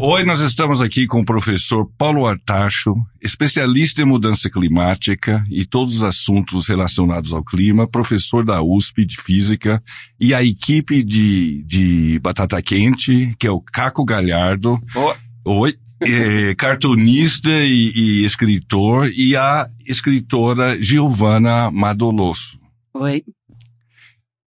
Hoje nós estamos aqui com o professor Paulo Artacho, especialista em mudança climática e todos os assuntos relacionados ao clima, professor da USP de Física e a equipe de, de Batata Quente, que é o Caco Galhardo. Oi. Oi. É, cartunista e, e escritor e a escritora Giovana Madolosso. Oi.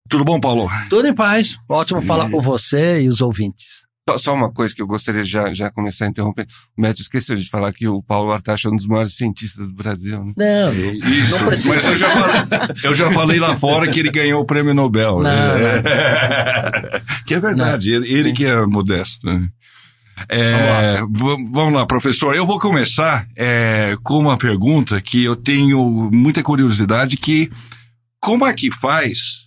Tudo bom, Paulo? Tudo em paz. Ótimo falar com você e os ouvintes. Só, só uma coisa que eu gostaria de já, já começar a interromper. O médico esqueceu de falar que o Paulo Artacho é um dos maiores cientistas do Brasil, né? Não, Isso, não mas eu já, falei, eu já falei lá fora que ele ganhou o prêmio Nobel. né? que é verdade, ele, ele que é modesto. né? É, v- vamos lá, professor. Eu vou começar é, com uma pergunta que eu tenho muita curiosidade, que como é que faz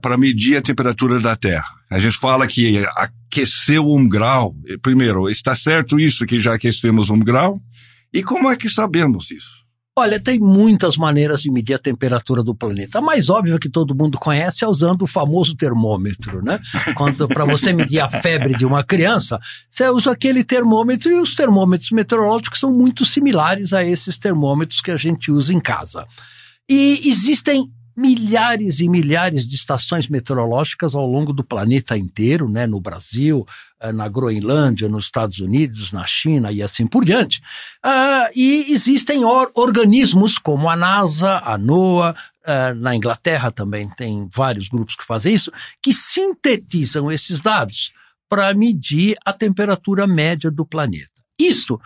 para medir a temperatura da Terra? A gente fala que aqueceu um grau. Primeiro, está certo isso que já aquecemos um grau? E como é que sabemos isso? Olha, tem muitas maneiras de medir a temperatura do planeta. A mais óbvia que todo mundo conhece é usando o famoso termômetro, né? Quando para você medir a febre de uma criança, você usa aquele termômetro e os termômetros meteorológicos são muito similares a esses termômetros que a gente usa em casa. E existem milhares e milhares de estações meteorológicas ao longo do planeta inteiro, né? No Brasil, eh, na Groenlândia, nos Estados Unidos, na China e assim por diante. Ah, e existem or- organismos como a NASA, a NOAA, ah, na Inglaterra também tem vários grupos que fazem isso, que sintetizam esses dados para medir a temperatura média do planeta. Isso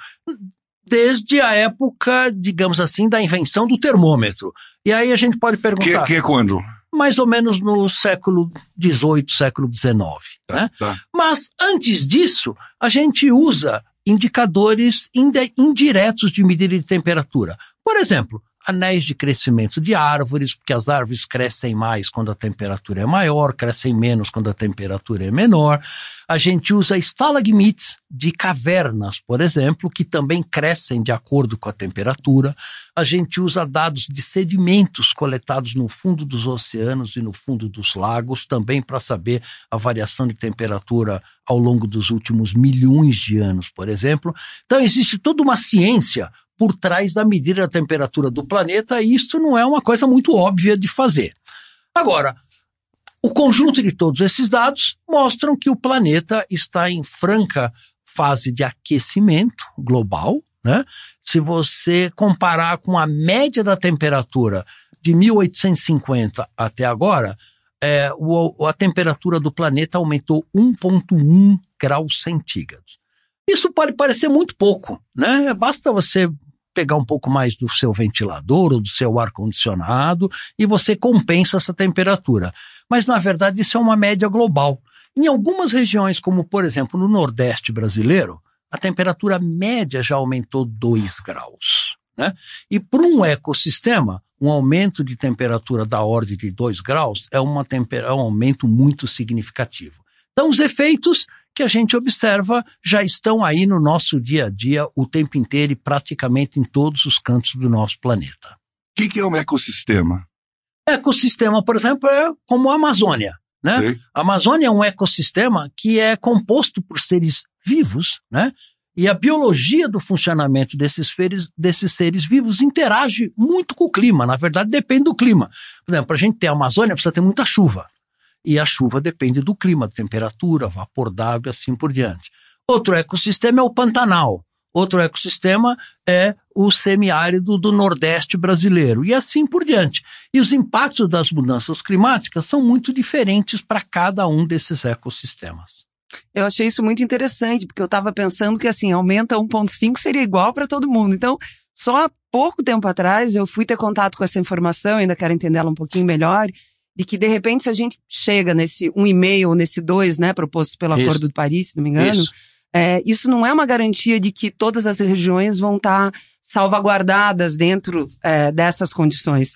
desde a época, digamos assim, da invenção do termômetro. E aí a gente pode Que, perguntar, que é quando? mais ou menos no século XVIII, século XIX, né? Tá. Mas antes disso, a gente usa indicadores indiretos de medida de temperatura. Por exemplo, anéis de crescimento de árvores, porque as árvores crescem mais quando a temperatura é maior, crescem menos quando a temperatura é menor. A gente usa estalagmites de cavernas, por exemplo, que também crescem de acordo com a temperatura. A gente usa dados de sedimentos coletados no fundo dos oceanos e no fundo dos lagos, também para saber a variação de temperatura ao longo dos últimos milhões de anos, por exemplo. Então, existe toda uma ciência por trás da medida da temperatura do planeta, e isso não é uma coisa muito óbvia de fazer. Agora, o conjunto de todos esses dados mostram que o planeta está em franca fase de aquecimento global, né? Se você comparar com a média da temperatura de 1850 até agora, é, o- a temperatura do planeta aumentou 1,1 graus centígrados. Isso pode parecer muito pouco, né? Basta você pegar um pouco mais do seu ventilador ou do seu ar-condicionado e você compensa essa temperatura. Mas, na verdade, isso é uma média global. Em algumas regiões, como por exemplo no Nordeste brasileiro, a temperatura média já aumentou 2 graus. Né? E para um ecossistema, um aumento de temperatura da ordem de 2 graus é, uma é um aumento muito significativo. Então, os efeitos que a gente observa já estão aí no nosso dia a dia o tempo inteiro e praticamente em todos os cantos do nosso planeta. O que, que é um ecossistema? Ecossistema, por exemplo, é como a Amazônia. Né? A Amazônia é um ecossistema que é composto por seres vivos, né? E a biologia do funcionamento desses seres, desses seres vivos interage muito com o clima. Na verdade, depende do clima. Por exemplo, para a gente ter a Amazônia, precisa ter muita chuva. E a chuva depende do clima, temperatura, vapor d'água e assim por diante. Outro ecossistema é o Pantanal. Outro ecossistema é o semiárido do Nordeste brasileiro e assim por diante. E os impactos das mudanças climáticas são muito diferentes para cada um desses ecossistemas. Eu achei isso muito interessante, porque eu estava pensando que assim, aumenta 1.5 seria igual para todo mundo. Então, só há pouco tempo atrás eu fui ter contato com essa informação, ainda quero entendê-la um pouquinho melhor, de que de repente se a gente chega nesse 1,5 ou nesse 2, né, proposto pelo Isso. Acordo de Paris, se não me engano, Isso. é, isso não é uma garantia de que todas as regiões vão estar salvaguardadas dentro é, dessas condições.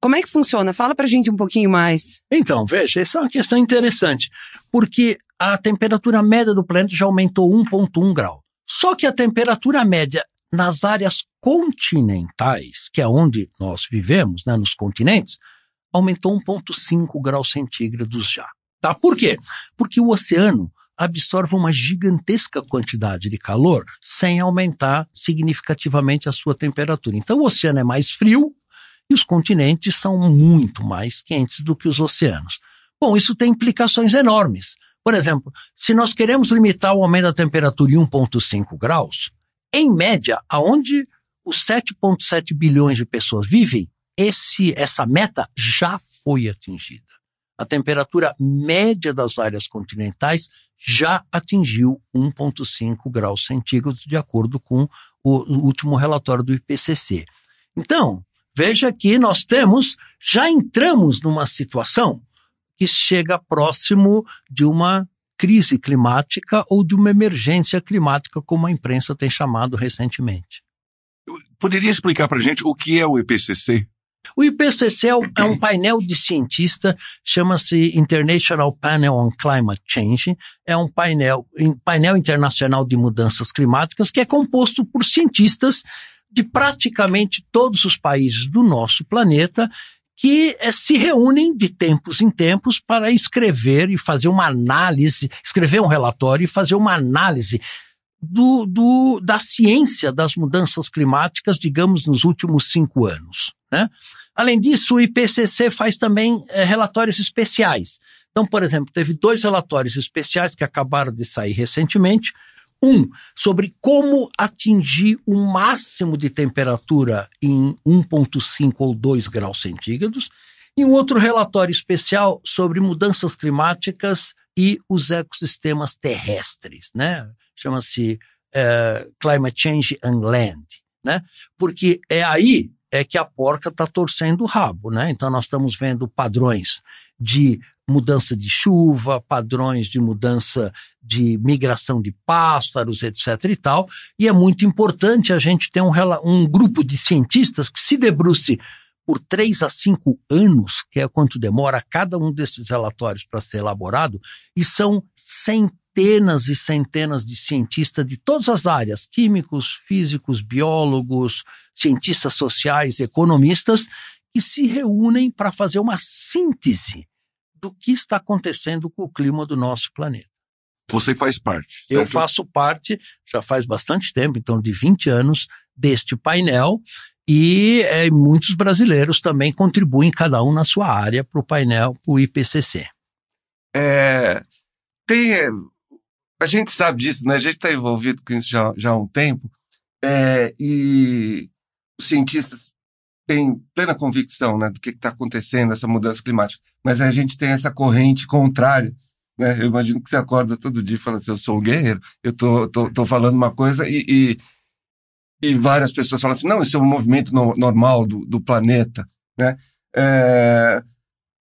Como é que funciona? Fala pra gente um pouquinho mais. Então, veja, essa é uma questão interessante, porque a temperatura média do planeta já aumentou 1,1 grau. Só que a temperatura média nas áreas continentais, que é onde nós vivemos, né, nos continentes, aumentou 1,5 graus centígrados já. Tá? Por quê? Porque o oceano absorve uma gigantesca quantidade de calor sem aumentar significativamente a sua temperatura. Então, o oceano é mais frio e os continentes são muito mais quentes do que os oceanos. Bom, isso tem implicações enormes. Por exemplo, se nós queremos limitar o aumento da temperatura em 1,5 graus, em média, aonde os 7,7 bilhões de pessoas vivem, esse, essa meta já foi atingida. A temperatura média das áreas continentais já atingiu 1,5 graus centígrados, de acordo com o último relatório do IPCC. Então, veja que nós temos, já entramos numa situação que chega próximo de uma crise climática ou de uma emergência climática, como a imprensa tem chamado recentemente. Poderia explicar para gente o que é o IPCC? O IPCC é um painel de cientistas, chama-se International Panel on Climate Change, é um painel, painel internacional de mudanças climáticas que é composto por cientistas de praticamente todos os países do nosso planeta que eh, se reúnem de tempos em tempos para escrever e fazer uma análise, escrever um relatório e fazer uma análise do, do, da ciência das mudanças climáticas, digamos, nos últimos cinco anos. Né? Além disso, o IPCC faz também é, relatórios especiais. Então, por exemplo, teve dois relatórios especiais que acabaram de sair recentemente. Um, sobre como atingir o máximo de temperatura em 1,5 ou 2 graus centígrados, e um outro relatório especial sobre mudanças climáticas e os ecossistemas terrestres, né? Chama-se uh, Climate Change and Land, né? Porque é aí é que a porca está torcendo o rabo, né? Então nós estamos vendo padrões de mudança de chuva, padrões de mudança de migração de pássaros, etc. e tal. E é muito importante a gente ter um, um grupo de cientistas que se debruce por três a cinco anos, que é quanto demora cada um desses relatórios para ser elaborado, e são centenas e centenas de cientistas de todas as áreas, químicos, físicos, biólogos, cientistas sociais, economistas, que se reúnem para fazer uma síntese do que está acontecendo com o clima do nosso planeta. Você faz parte. Certo? Eu faço parte, já faz bastante tempo, então de 20 anos, deste painel, e é, muitos brasileiros também contribuem, cada um na sua área, para o painel, para o IPCC. É, tem, a gente sabe disso, né? A gente está envolvido com isso já, já há um tempo, é, e os cientistas têm plena convicção né, do que está acontecendo, essa mudança climática, mas a gente tem essa corrente contrária. Né? Eu imagino que você acorda todo dia e fala assim: eu sou um guerreiro, eu tô, tô, tô falando uma coisa e, e e várias pessoas falam assim, não, isso é um movimento no, normal do, do planeta, né? É,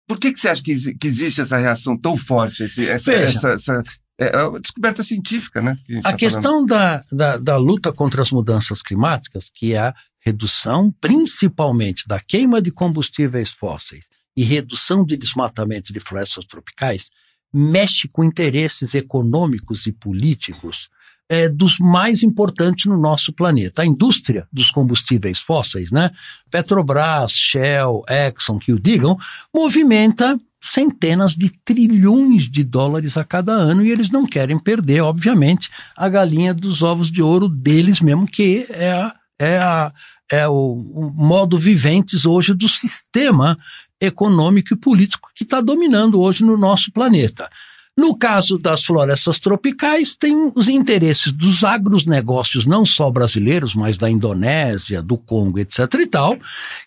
por que, que você acha que, que existe essa reação tão forte, esse, essa, essa, essa é, é uma descoberta científica, né? Que a, a tá questão da, da, da, luta contra as mudanças climáticas, que é a redução principalmente da queima de combustíveis fósseis e redução de desmatamento de florestas tropicais, mexe com interesses econômicos e políticos é, dos mais importantes no nosso planeta. A indústria dos combustíveis fósseis, né? Petrobras, Shell, Exxon, que o digam, movimenta centenas de trilhões de dólares a cada ano e eles não querem perder, obviamente, a galinha dos ovos de ouro deles mesmo, que é, a, é, a, é o, o modo viventes hoje do sistema econômico e político que está dominando hoje no nosso planeta. No caso das florestas tropicais, tem os interesses dos agronegócios, não só brasileiros, mas da Indonésia, do Congo, etc. e tal,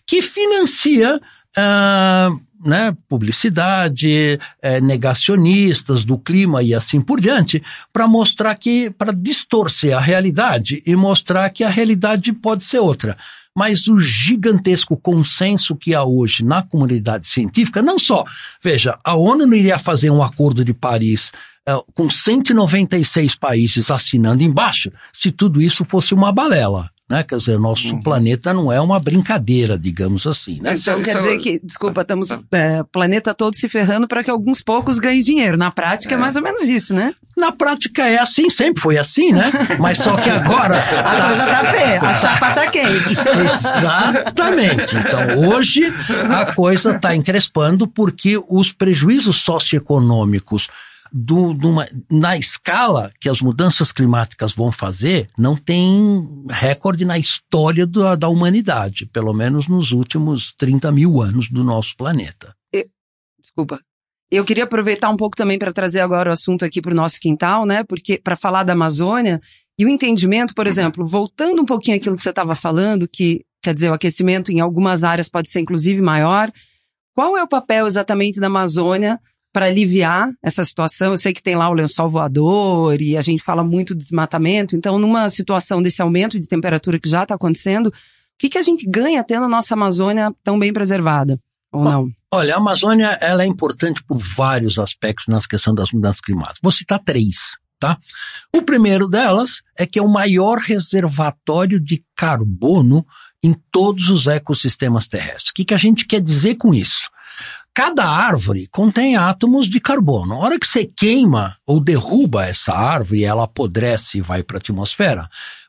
que financia ah, né, publicidade, eh, negacionistas do clima e assim por diante, para mostrar que, para distorcer a realidade e mostrar que a realidade pode ser outra mas o gigantesco consenso que há hoje na comunidade científica, não só, veja, a ONU não iria fazer um acordo de Paris uh, com 196 países assinando embaixo se tudo isso fosse uma balela né? Quer dizer, nosso uhum. planeta não é uma brincadeira, digamos assim, né? Então quer dizer que, desculpa, estamos é, planeta todo se ferrando para que alguns poucos ganhem dinheiro. Na prática é. é. mais ou menos isso, né? Na prática é assim, sempre foi assim, né? Mas só que agora a tá... coisa tá feia, a chapa tá quente. Exatamente. Então hoje a coisa está encrespando porque os prejuízos socioeconômicos do, na escala que as mudanças climáticas vão fazer, não tem recorde na história da, da humanidade, pelo menos nos últimos 30 mil anos do nosso planeta. desculpa. Eu queria aproveitar um pouco também para trazer agora o assunto aqui para o nosso quintal, né? Porque para falar da Amazônia e o entendimento, por exemplo, voltando um pouquinho aquilo que você estava falando, que quer dizer o aquecimento em algumas áreas pode ser inclusive maior. Qual é o papel exatamente da Amazônia para aliviar essa situação? Eu sei que tem lá o lençol voador e a gente fala muito do desmatamento. Então, numa situação desse aumento de temperatura que já está acontecendo, o que, que a gente ganha tendo a nossa Amazônia tão bem preservada? Ou não? Olha, a Amazônia ela é importante por vários aspectos na questão das mudanças climáticas. Vou citar três. Tá? O primeiro delas é que é o maior reservatório de carbono em todos os ecossistemas terrestres. O que, que a gente quer dizer com isso? Cada árvore contém átomos de carbono. A hora que você queima ou derruba essa árvore, ela apodrece e vai para a atmosfera,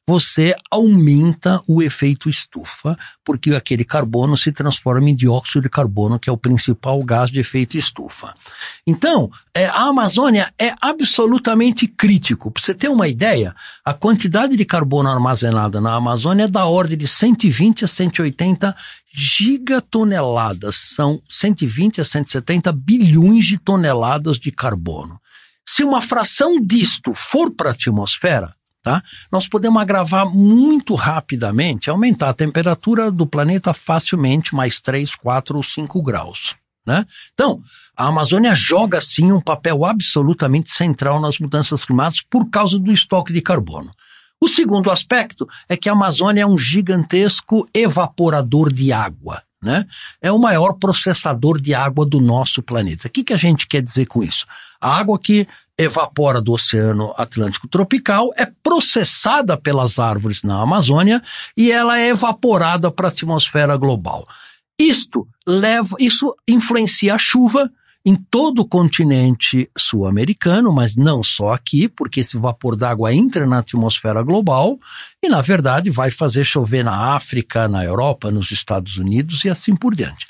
você aumenta o efeito estufa, porque aquele carbono se transforma em dióxido de carbono, que é o principal gás de efeito estufa. Então, é, a Amazônia é absolutamente crítico. Para você ter uma ideia, a quantidade de carbono armazenada na Amazônia é da ordem de 120 a 180 gigatoneladas. São 120 a 170 bilhões de toneladas de carbono. Se uma fração disto for para a atmosfera, tá? Nós podemos agravar muito rapidamente, aumentar a temperatura do planeta facilmente mais 3, 4 ou 5 graus. Né? Então, a Amazônia joga sim um papel absolutamente central nas mudanças climáticas por causa do estoque de carbono. O segundo aspecto é que a Amazônia é um gigantesco evaporador de água. Né? É o maior processador de água do nosso planeta. O que, que a gente quer dizer com isso? A água que evapora do Oceano Atlântico Tropical, é processada pelas árvores na Amazônia e ela é evaporada para a atmosfera global. Isto leva, isso influencia a chuva em todo o continente sul-americano, mas não só aqui, porque esse vapor d'água entra na atmosfera global e, na verdade, vai fazer chover na África, na Europa, nos Estados Unidos e assim por diante.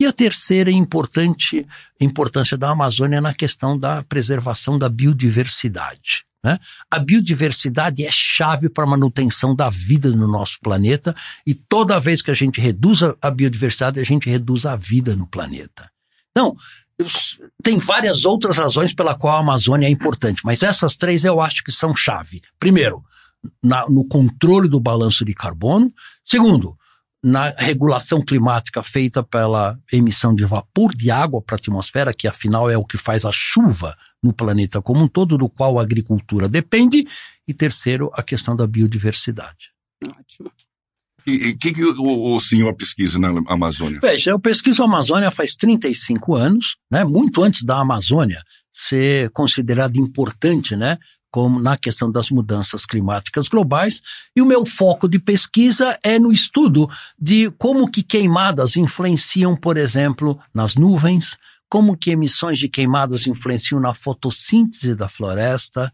E a terceira importante importância da Amazônia na questão da preservação da biodiversidade. Né? A biodiversidade é chave para a manutenção da vida no nosso planeta e toda vez que a gente reduz a biodiversidade, a gente reduz a vida no planeta. Então, tem várias outras razões pela qual a Amazônia é importante, mas essas três eu acho que são chave. Primeiro, na, no controle do balanço de carbono. Segundo, na regulação climática feita pela emissão de vapor de água para a atmosfera, que afinal é o que faz a chuva no planeta como um todo, do qual a agricultura depende. E terceiro, a questão da biodiversidade. Ótimo. E o que, que o, o, senhor pesquisa na Amazônia? Veja, eu pesquiso a Amazônia faz 35 anos, né? muito antes da Amazônia ser considerada importante né? como na questão das mudanças climáticas globais, e o meu foco de pesquisa é no estudo de como que queimadas influenciam, por exemplo, nas nuvens, como que emissões de queimadas influenciam na fotossíntese da floresta,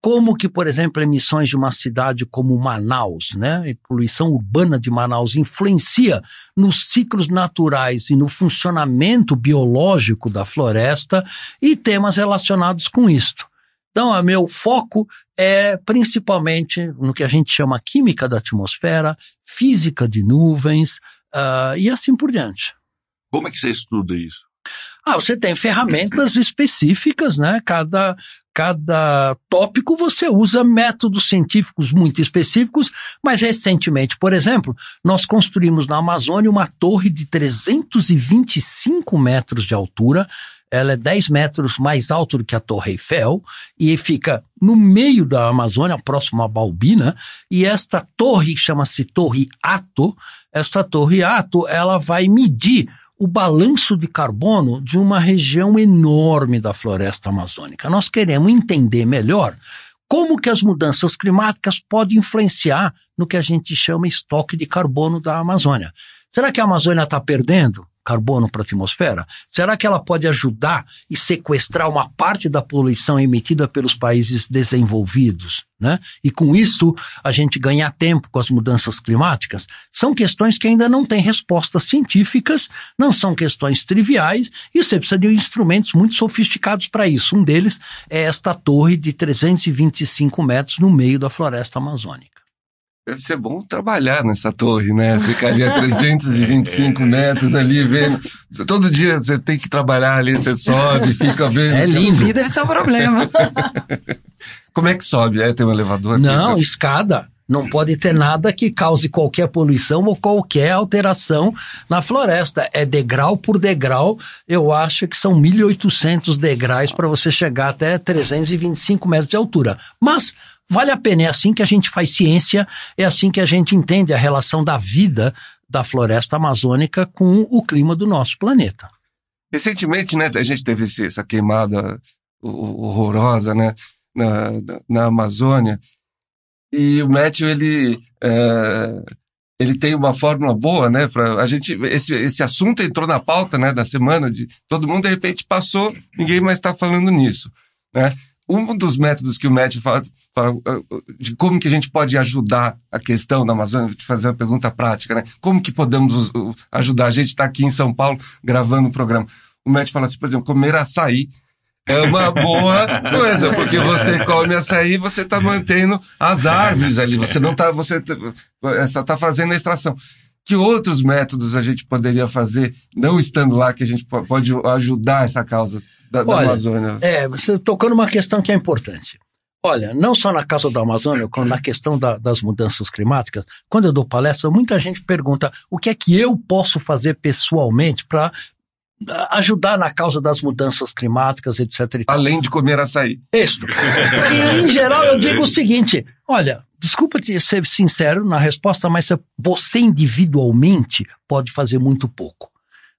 como que, por exemplo, emissões de uma cidade como Manaus, né, a poluição urbana de Manaus influencia nos ciclos naturais e no funcionamento biológico da floresta e temas relacionados com isto. Então, o meu foco é principalmente no que a gente chama química da atmosfera, física de nuvens uh, e assim por diante. Como é que você estuda isso? Ah, você tem ferramentas específicas, né? Cada, cada tópico você usa métodos científicos muito específicos, mas recentemente, por exemplo, nós construímos na Amazônia uma torre de 325 metros de altura ela é 10 metros mais alta do que a Torre Eiffel e fica no meio da Amazônia, próximo a Balbina, e esta torre chama-se Torre Ato. Esta Torre Ato, ela vai medir o balanço de carbono de uma região enorme da floresta amazônica. Nós queremos entender melhor como que as mudanças climáticas podem influenciar no que a gente chama estoque de carbono da Amazônia. Será que a Amazônia está perdendo carbono para a atmosfera? Será que ela pode ajudar e sequestrar uma parte da poluição emitida pelos países desenvolvidos? Né? E com isso a gente ganhar tempo com as mudanças climáticas? São questões que ainda não têm respostas científicas, não são questões triviais e você precisa de instrumentos muito sofisticados para isso. Um deles é esta torre de 325 metros no meio da floresta amazônica. Deve ser bom trabalhar nessa torre, né? Ficar ali a 325 metros ali vendo. Todo dia você tem que trabalhar ali, você sobe, fica vendo. É lindo. E deve ser um problema. Como é que sobe? É, tem um elevador? Não, escada. Não pode ter nada que cause qualquer poluição ou qualquer alteração na floresta. É degrau por degrau. Eu acho que são 1.800 degraus para você chegar até 325 metros de altura. Mas vale a pena. É assim que a gente faz ciência, é assim que a gente entende a relação da vida da floresta amazônica com o clima do nosso planeta. Recentemente, né, a gente teve essa queimada ho- horrorosa, né, na, na- na Amazônia. E o Matthew, ele, é, ele tem uma fórmula boa, né, para a gente, esse, esse assunto entrou na pauta, né, da semana, de todo mundo de repente passou, ninguém mais está falando nisso, né. Um dos métodos que o Matthew fala, fala, uh, de como que a gente pode ajudar a questão da Amazônia, vou te fazer uma pergunta prática, né? Como que podemos ajudar? A gente está aqui em São Paulo gravando o programa. O Matt fala assim, por exemplo, comer açaí é uma boa coisa, porque você come açaí, você está mantendo as árvores ali, você não está, você tá- só está fazendo a extração. Que outros métodos a gente poderia fazer, não estando lá, que a gente po- pode ajudar essa causa da, da Olha, Amazônia? É, você tocou numa questão que é importante. Olha, não só na causa da Amazônia, como na questão da- das mudanças climáticas, quando eu dou palestra, muita gente pergunta o que é que eu posso fazer pessoalmente para ajudar na causa das mudanças climáticas, etc. Além de comer açaí. Isto. E, em geral, eu digo o seguinte: olha, desculpa te ser sincero na resposta, mas você individualmente pode fazer muito pouco.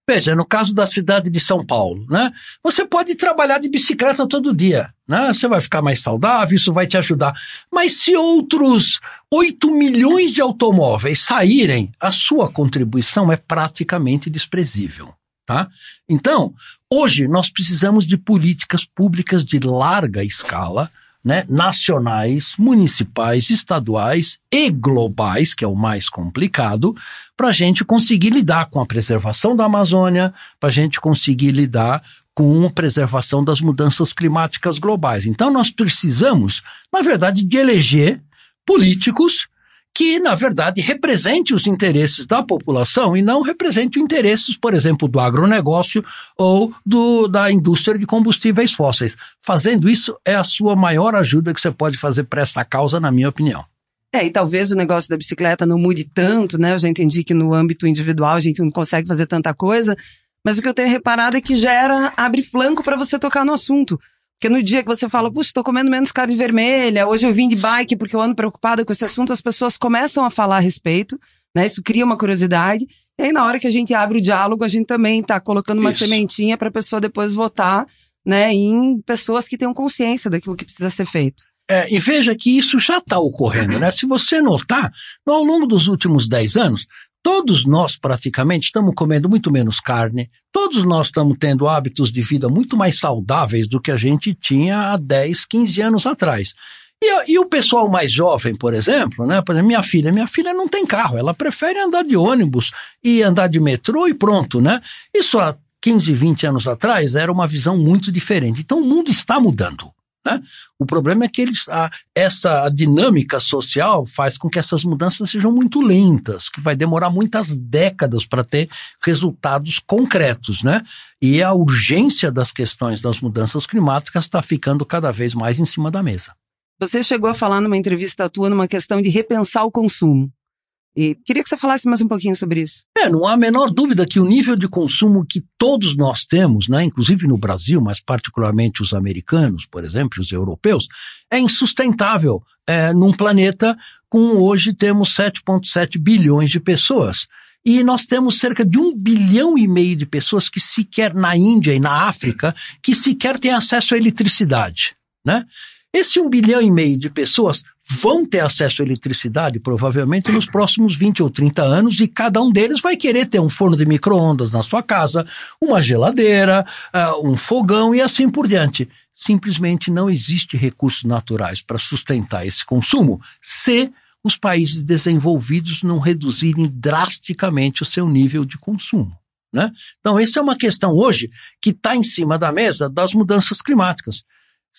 Veja, no caso da cidade de São Paulo, né? Você pode trabalhar de bicicleta todo dia, né? Você vai ficar mais saudável, isso vai te ajudar. Mas se outros 8 milhões de automóveis saírem, a sua contribuição é praticamente desprezível, tá? Então, hoje nós precisamos de políticas públicas de larga escala, né, nacionais, municipais, estaduais e globais, que é o mais complicado, para a gente conseguir lidar com a preservação da Amazônia, para a gente conseguir lidar com a preservação das mudanças climáticas globais. Então, nós precisamos, na verdade, de eleger políticos que, na verdade, represente os interesses da população e não represente os interesses, por exemplo, do agronegócio ou do, da indústria de combustíveis fósseis. Fazendo isso é a sua maior ajuda que você pode fazer para essa causa, na minha opinião. É, e talvez o negócio da bicicleta não mude tanto, né? Eu já entendi que no âmbito individual a gente não consegue fazer tanta coisa, mas o que eu tenho reparado é que gera, abre flanco para você tocar no assunto. Porque no dia que você fala, puxa, estou comendo menos carne vermelha, hoje eu vim de bike porque eu ando preocupada com esse assunto, as pessoas começam a falar a respeito, né? Isso cria uma curiosidade. E aí, na hora que a gente abre o diálogo, a gente também está colocando uma Isso. sementinha para a pessoa depois votar, né? Em pessoas que tenham consciência daquilo que precisa ser feito. É, e veja que isso já está ocorrendo, né? Se você notar, ao longo dos últimos 10 anos, todos nós praticamente estamos comendo muito menos carne, todos nós estamos tendo hábitos de vida muito mais saudáveis do que a gente tinha há 10, 15 anos atrás. E, e o pessoal mais jovem, por exemplo, né? Por exemplo, minha filha, minha filha não tem carro, ela prefere andar de ônibus e andar de metrô e pronto, né? Isso há 15, 20 anos atrás era uma visão muito diferente. Então o mundo está mudando. Né? O problema é que eles, a, essa dinâmica social faz com que essas mudanças sejam muito lentas, que vai demorar muitas décadas para ter resultados concretos, né? E a urgência das questões das mudanças climáticas está ficando cada vez mais em cima da mesa. Você chegou a falar numa entrevista tua numa questão de repensar o consumo. E queria que você falasse mais um pouquinho sobre isso. É, não há a menor dúvida que o nível de consumo que todos nós temos, né, inclusive no Brasil, mas particularmente os americanos, por exemplo, os europeus, é insustentável é, num planeta com hoje temos 7,7 bilhões de pessoas. E nós temos cerca de um bilhão e meio de pessoas que sequer na Índia e na África, que sequer têm acesso à eletricidade, né? Esse um bilhão e meio de pessoas vão ter acesso à eletricidade provavelmente nos próximos 20 ou 30 anos e cada um deles vai querer ter um forno de micro-ondas na sua casa, uma geladeira, uh, um fogão e assim por diante. Simplesmente não existe recursos naturais para sustentar esse consumo se os países desenvolvidos não reduzirem drasticamente o seu nível de consumo. Né? Então, essa é uma questão hoje que está em cima da mesa das mudanças climáticas.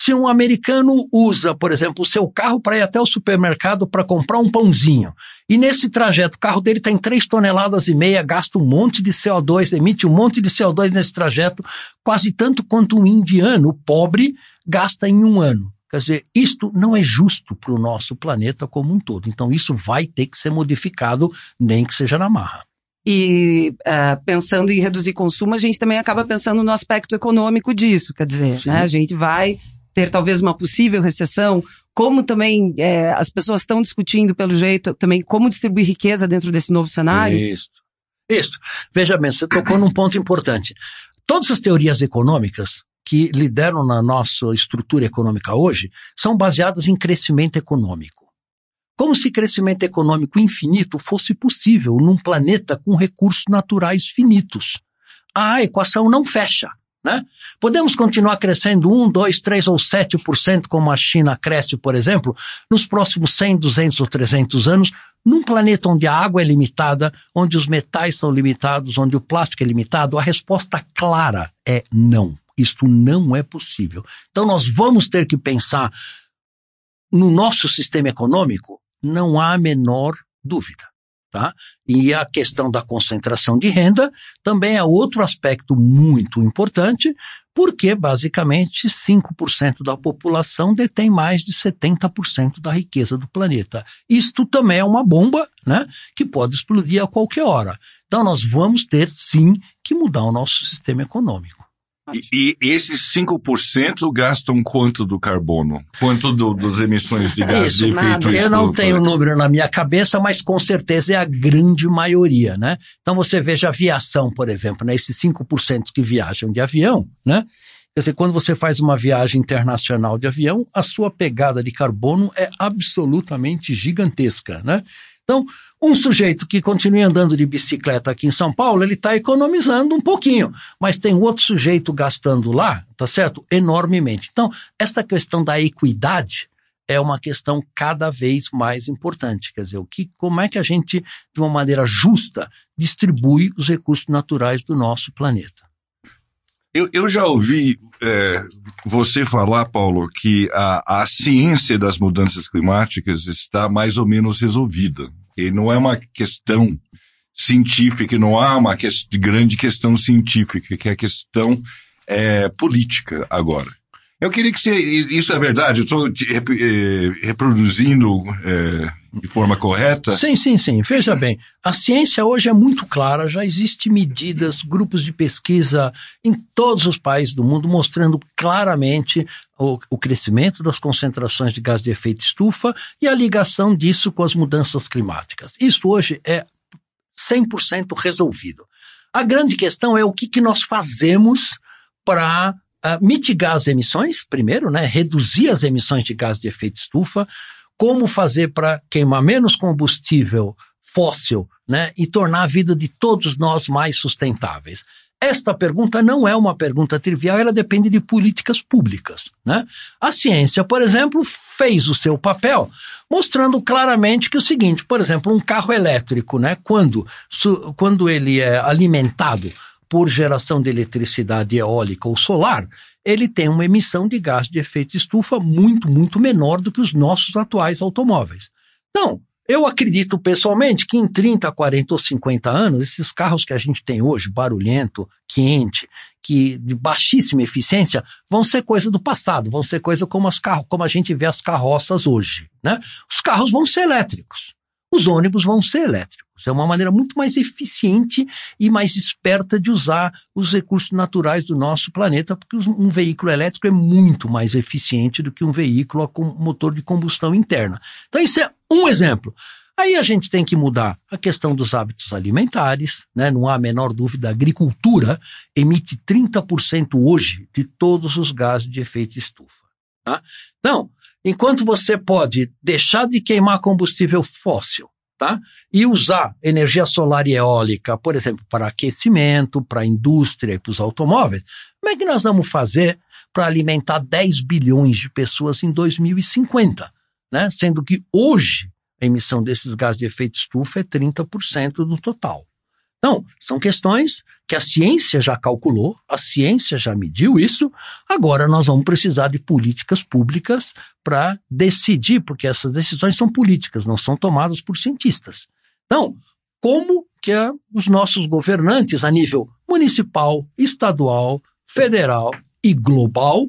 Se um americano usa, por exemplo, o seu carro para ir até o supermercado para comprar um pãozinho, e nesse trajeto o carro dele tem 3 toneladas e meia, gasta um monte de CO2, emite um monte de CO2 nesse trajeto, quase tanto quanto um indiano pobre gasta em um ano. Quer dizer, isto não é justo para o nosso planeta como um todo. Então, isso vai ter que ser modificado, nem que seja na marra. E uh, pensando em reduzir consumo, a gente também acaba pensando no aspecto econômico disso. Quer dizer, né, a gente vai ter talvez uma possível recessão, como também é, as pessoas estão discutindo pelo jeito também como distribuir riqueza dentro desse novo cenário. Isso. Isso. Veja bem, você tocou num ponto importante. Todas as teorias econômicas que lideram na nossa estrutura econômica hoje são baseadas em crescimento econômico. Como se crescimento econômico infinito fosse possível num planeta com recursos naturais finitos. A equação não fecha. Né? Podemos continuar crescendo 1, 2, 3 ou 7%, como a China cresce, por exemplo, nos próximos 100, 200 ou 300 anos, num planeta onde a água é limitada, onde os metais são limitados, onde o plástico é limitado? A resposta clara é não. Isto não é possível. Então nós vamos ter que pensar no nosso sistema econômico, não há a menor dúvida. Tá? E a questão da concentração de renda também é outro aspecto muito importante, porque basicamente 5% da população detém mais de 70% da riqueza do planeta. Isto também é uma bomba né, que pode explodir a qualquer hora. Então nós vamos ter sim que mudar o nosso sistema econômico. E, e esses 5% gastam quanto do carbono? Quanto do, das emissões de gás Isso, de efeito nada. Eu não tenho o número na minha cabeça, mas com certeza é a grande maioria, né? Então você veja a aviação, por exemplo, né? Esses 5% que viajam de avião, né? Quer dizer, quando você faz uma viagem internacional de avião, a sua pegada de carbono é absolutamente gigantesca, né? Então, um sujeito que continue andando de bicicleta aqui em São Paulo, ele está economizando um pouquinho, mas tem outro sujeito gastando lá, tá certo? Enormemente. Então, essa questão da equidade é uma questão cada vez mais importante. Quer dizer, o que, como é que a gente, de uma maneira justa, distribui os recursos naturais do nosso planeta? Eu, eu já ouvi é, você falar, Paulo, que a, a ciência das mudanças climáticas está mais ou menos resolvida. E não é uma questão científica, não há uma que, grande questão científica, que é a questão é, política agora. Eu queria que você. Isso é verdade? Eu estou eh, reproduzindo é, de forma correta? Sim, sim, sim. Veja bem, a ciência hoje é muito clara, já existem medidas, grupos de pesquisa em todos os países do mundo mostrando claramente o, o crescimento das concentrações de gás de efeito estufa e a ligação disso com as mudanças climáticas. Isso hoje é 100% resolvido. A grande questão é o que, que nós fazemos para uh, mitigar as emissões, primeiro, né, reduzir as emissões de gás de efeito estufa, como fazer para queimar menos combustível fóssil né, e tornar a vida de todos nós mais sustentáveis. Esta pergunta não é uma pergunta trivial, ela depende de políticas públicas. Né? A ciência, por exemplo, fez o seu papel, mostrando claramente que o seguinte, por exemplo, um carro elétrico, né, quando, quando ele é alimentado por geração de eletricidade eólica ou solar, ele tem uma emissão de gás de efeito estufa muito, muito menor do que os nossos atuais automóveis. Então, eu acredito pessoalmente que em 30, 40 ou 50 anos, esses carros que a gente tem hoje, barulhento, quente, que de baixíssima eficiência, vão ser coisa do passado, vão ser coisa como, as carro, como a gente vê as carroças hoje. Né? Os carros vão ser elétricos, os ônibus vão ser elétricos. É uma maneira muito mais eficiente e mais esperta de usar os recursos naturais do nosso planeta, porque um veículo elétrico é muito mais eficiente do que um veículo com motor de combustão interna. Então, isso é um exemplo. Aí a gente tem que mudar a questão dos hábitos alimentares, né? não há a menor dúvida, a agricultura emite 30% hoje de todos os gases de efeito estufa. Tá? Então, enquanto você pode deixar de queimar combustível fóssil, tá? E usar energia solar e eólica, por exemplo, para aquecimento, para a indústria e para os automóveis, como é que nós vamos fazer para alimentar 10 bilhões de pessoas em 2050? Né? Sendo que hoje a emissão desses gases de efeito estufa é 30% do total. Então, são questões que a ciência já calculou, a ciência já mediu isso, agora nós vamos precisar de políticas públicas para decidir, porque essas decisões são políticas, não são tomadas por cientistas. Então, como que os nossos governantes a nível municipal, estadual, federal e global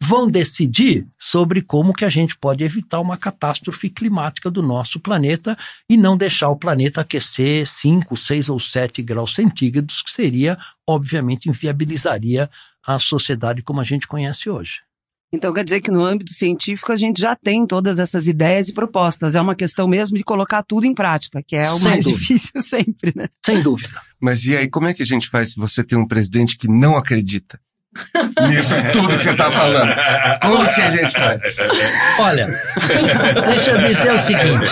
vão decidir sobre como que a gente pode evitar uma catástrofe climática do nosso planeta e não deixar o planeta aquecer 5, 6 ou 7 graus centígrados, que seria, obviamente, inviabilizaria a sociedade como a gente conhece hoje. Então quer dizer que no âmbito científico a gente já tem todas essas ideias e propostas. É uma questão mesmo de colocar tudo em prática, que é o Sem mais dúvida. difícil sempre, né? Sem dúvida. Mas e aí, como é que a gente faz se você tem um presidente que não acredita? Nisso tudo que você está falando. Como que a gente faz? Olha, deixa eu dizer o seguinte.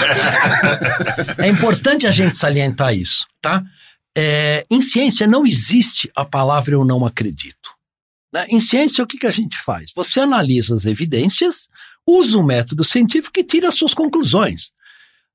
É importante a gente salientar isso, tá? É, em ciência não existe a palavra eu não acredito. Né? Em ciência, o que, que a gente faz? Você analisa as evidências, usa um método científico e tira as suas conclusões.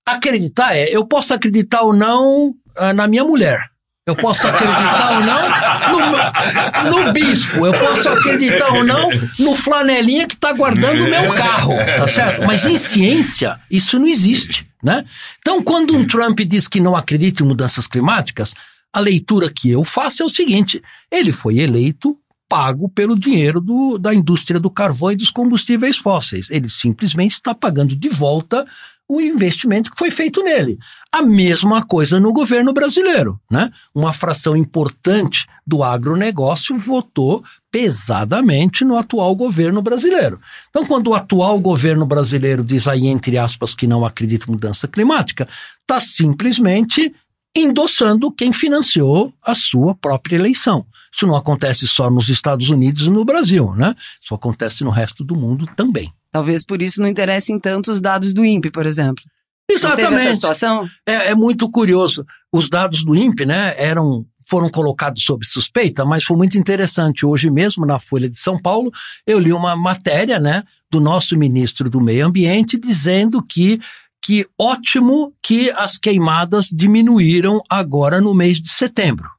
Acreditar é, eu posso acreditar ou não ah, na minha mulher. Eu posso acreditar ou não no, no, bispo. Eu posso acreditar ou não no flanelinha que está guardando o meu carro, tá certo? Mas em ciência, isso não existe, né? Então, quando um Trump diz que não acredita em mudanças climáticas, a leitura que eu faço é o seguinte: ele foi eleito pago pelo dinheiro do, da indústria do carvão e dos combustíveis fósseis. Ele simplesmente está pagando de volta o investimento que foi feito nele. A mesma coisa no governo brasileiro, né? Uma fração importante do agronegócio votou pesadamente no atual governo brasileiro. Então, quando o atual governo brasileiro diz aí, entre aspas, que não acredita em mudança climática, está simplesmente endossando quem financiou a sua própria eleição. Isso não acontece só nos Estados Unidos e no Brasil, né? Isso acontece no resto do mundo também. Talvez por isso não interessem tanto os dados do INPE, por exemplo. Exatamente. essa situação? É, é, muito curioso. Os dados do INPE, né, eram foram colocados sob suspeita, mas foi muito interessante. Hoje mesmo, na Folha de São Paulo, eu li uma matéria, né, do nosso ministro do Meio Ambiente dizendo que que ótimo que as queimadas diminuíram agora no mês de setembro.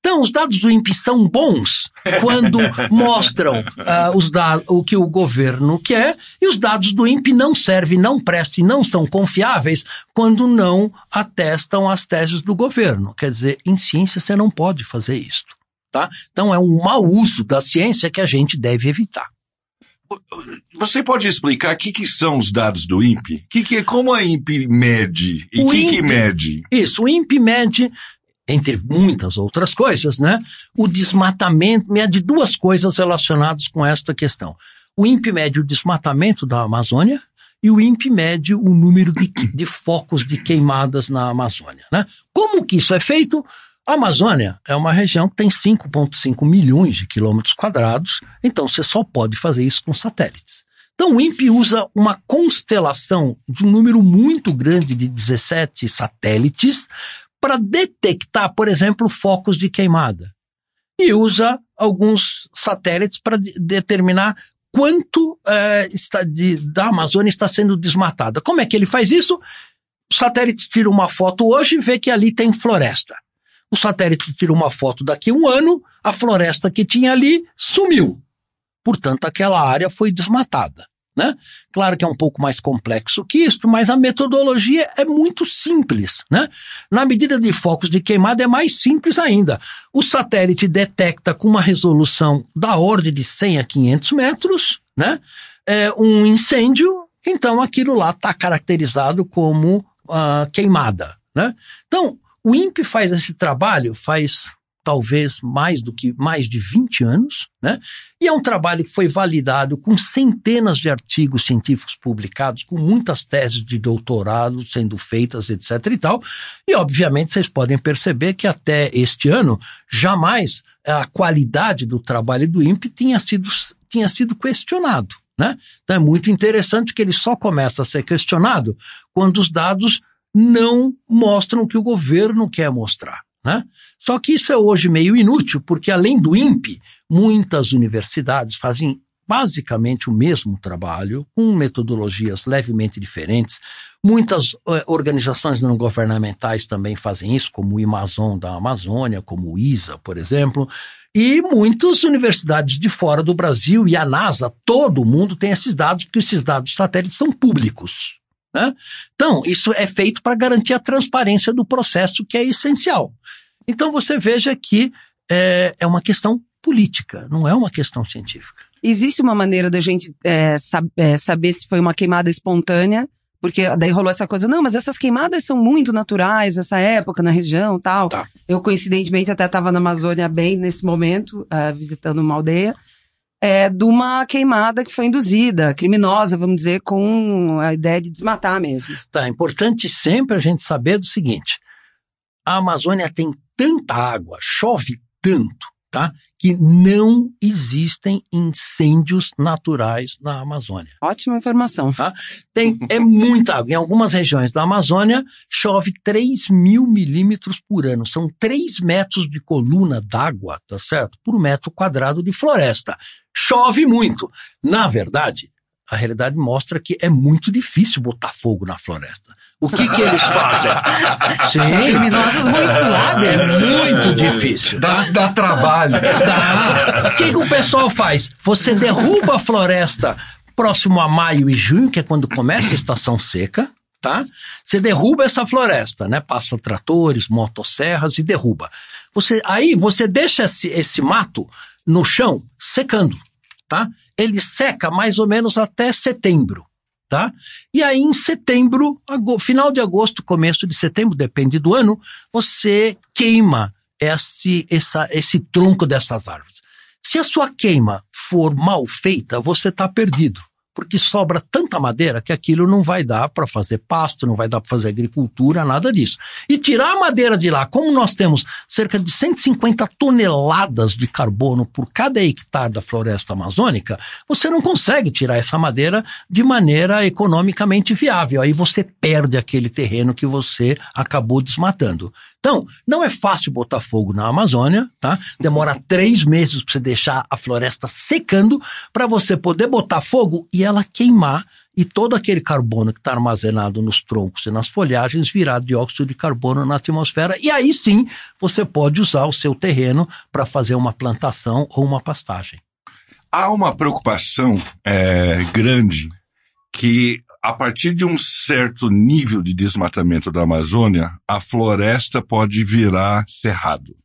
Então, os dados do INPE são bons quando mostram uh, os o que o governo quer, e os dados do INPE não servem, não prestam e não são confiáveis quando não atestam as teses do governo. Quer dizer, em ciência você não pode fazer isso. Tá? Então, é um mau uso da ciência que a gente deve evitar. Você pode explicar o que, que, são os dados do INPE? Que que, como a INPE mede? E o que, INPE, que mede? Isso, o INPE mede entre muitas outras coisas, né? O desmatamento mede duas coisas relacionadas com esta questão. O INPE mede o desmatamento da Amazônia e o INPE mede o número de, de focos de queimadas na Amazônia, né? Como que isso é feito? A Amazônia é uma região que tem 5,5 milhões de quilômetros quadrados, então você só pode fazer isso com satélites. Então o INPE usa uma constelação de um número muito grande de 17 satélites para detectar, por exemplo, focos de queimada. E usa alguns satélites para de determinar quanto é, está de, da Amazônia está sendo desmatada. Como é que ele faz isso? O satélite tira uma foto hoje e vê que ali tem floresta. O satélite tira uma foto daqui a um ano, a floresta que tinha ali sumiu. Portanto, aquela área foi desmatada. Né? Claro que é um pouco mais complexo que isso, mas a metodologia é muito simples. Né? Na medida de focos de queimada é mais simples ainda. O satélite detecta com uma resolução da ordem de 100 a 500 metros né? é, um incêndio, então aquilo lá está caracterizado como uh, queimada. Né? Então, o INPE faz esse trabalho faz talvez mais do que mais de 20 anos, né? E é um trabalho que foi validado com centenas de artigos científicos publicados, com muitas teses de doutorado sendo feitas, etc e tal. E obviamente vocês podem perceber que até este ano jamais a qualidade do trabalho do INPE tinha sido, tinha sido questionado. Né? Então é muito interessante que ele só começa a ser questionado quando os dados não mostram o que o governo quer mostrar. Né? Só que isso é hoje meio inútil, porque além do INPE, muitas universidades fazem basicamente o mesmo trabalho, com metodologias levemente diferentes. Muitas uh, organizações não governamentais também fazem isso, como o Amazon da Amazônia, como o ISA, por exemplo. E muitas universidades de fora do Brasil e a NASA, todo mundo tem esses dados, porque esses dados satélites são públicos. Né? Então, isso é feito para garantir a transparência do processo, que é essencial. Então, você veja que é, é uma questão política, não é uma questão científica. Existe uma maneira da gente é, sab é, saber se foi uma queimada espontânea, porque daí rolou essa coisa, não, mas essas queimadas são muito naturais nessa época, na região tal. Tá. Eu, coincidentemente, até estava na Amazônia bem nesse momento, uh, visitando uma aldeia, é, de uma queimada que foi induzida, criminosa, vamos dizer, com a ideia de desmatar mesmo. Tá, é importante sempre a gente saber do seguinte, a Amazônia tem tanta água, chove tanto, tá? Que não existem incêndios naturais na Amazônia. Ótima informação. Tá? Tem, é muita água. Em algumas regiões da Amazônia, chove 3 mil milímetros por ano. São 3 metros de coluna d'água, tá certo? Por metro quadrado de floresta. Chove muito. Na verdade, a realidade mostra que é muito difícil botar fogo na floresta. O que que eles fazem? Sim. Criminosos muito lábios. É muito difícil. Dá, dá trabalho. Dá. O que, que o pessoal faz? Você derruba a floresta próximo a maio e junho, que é quando começa a estação seca, tá? Você derruba essa floresta, né? Passa tratores, motosserras e derruba. Você, aí você deixa esse, esse mato no chão secando tá? Ele seca mais ou menos até setembro, tá? E aí em setembro, final de agosto, começo de setembro, depende do ano, você queima esse, essa, esse tronco dessas árvores. Se a sua queima for mal feita, você está perdido porque sobra tanta madeira que aquilo não vai dar para fazer pasto, não vai dar para fazer agricultura, nada disso. E tirar a madeira de lá, como nós temos cerca de 150 toneladas de carbono por cada hectare da floresta amazônica, você não consegue tirar essa madeira de maneira economicamente viável. Aí você perde aquele terreno que você acabou desmatando. Então, não é fácil botar fogo na Amazônia, tá? Demora três meses para você deixar a floresta secando para você poder botar fogo e ela queimar e todo aquele carbono que está armazenado nos troncos e nas folhagens virar dióxido de carbono na atmosfera. E aí sim você pode usar o seu terreno para fazer uma plantação ou uma pastagem. Há uma preocupação é, grande que a partir de um certo nível de desmatamento da Amazônia, a floresta pode virar cerrado.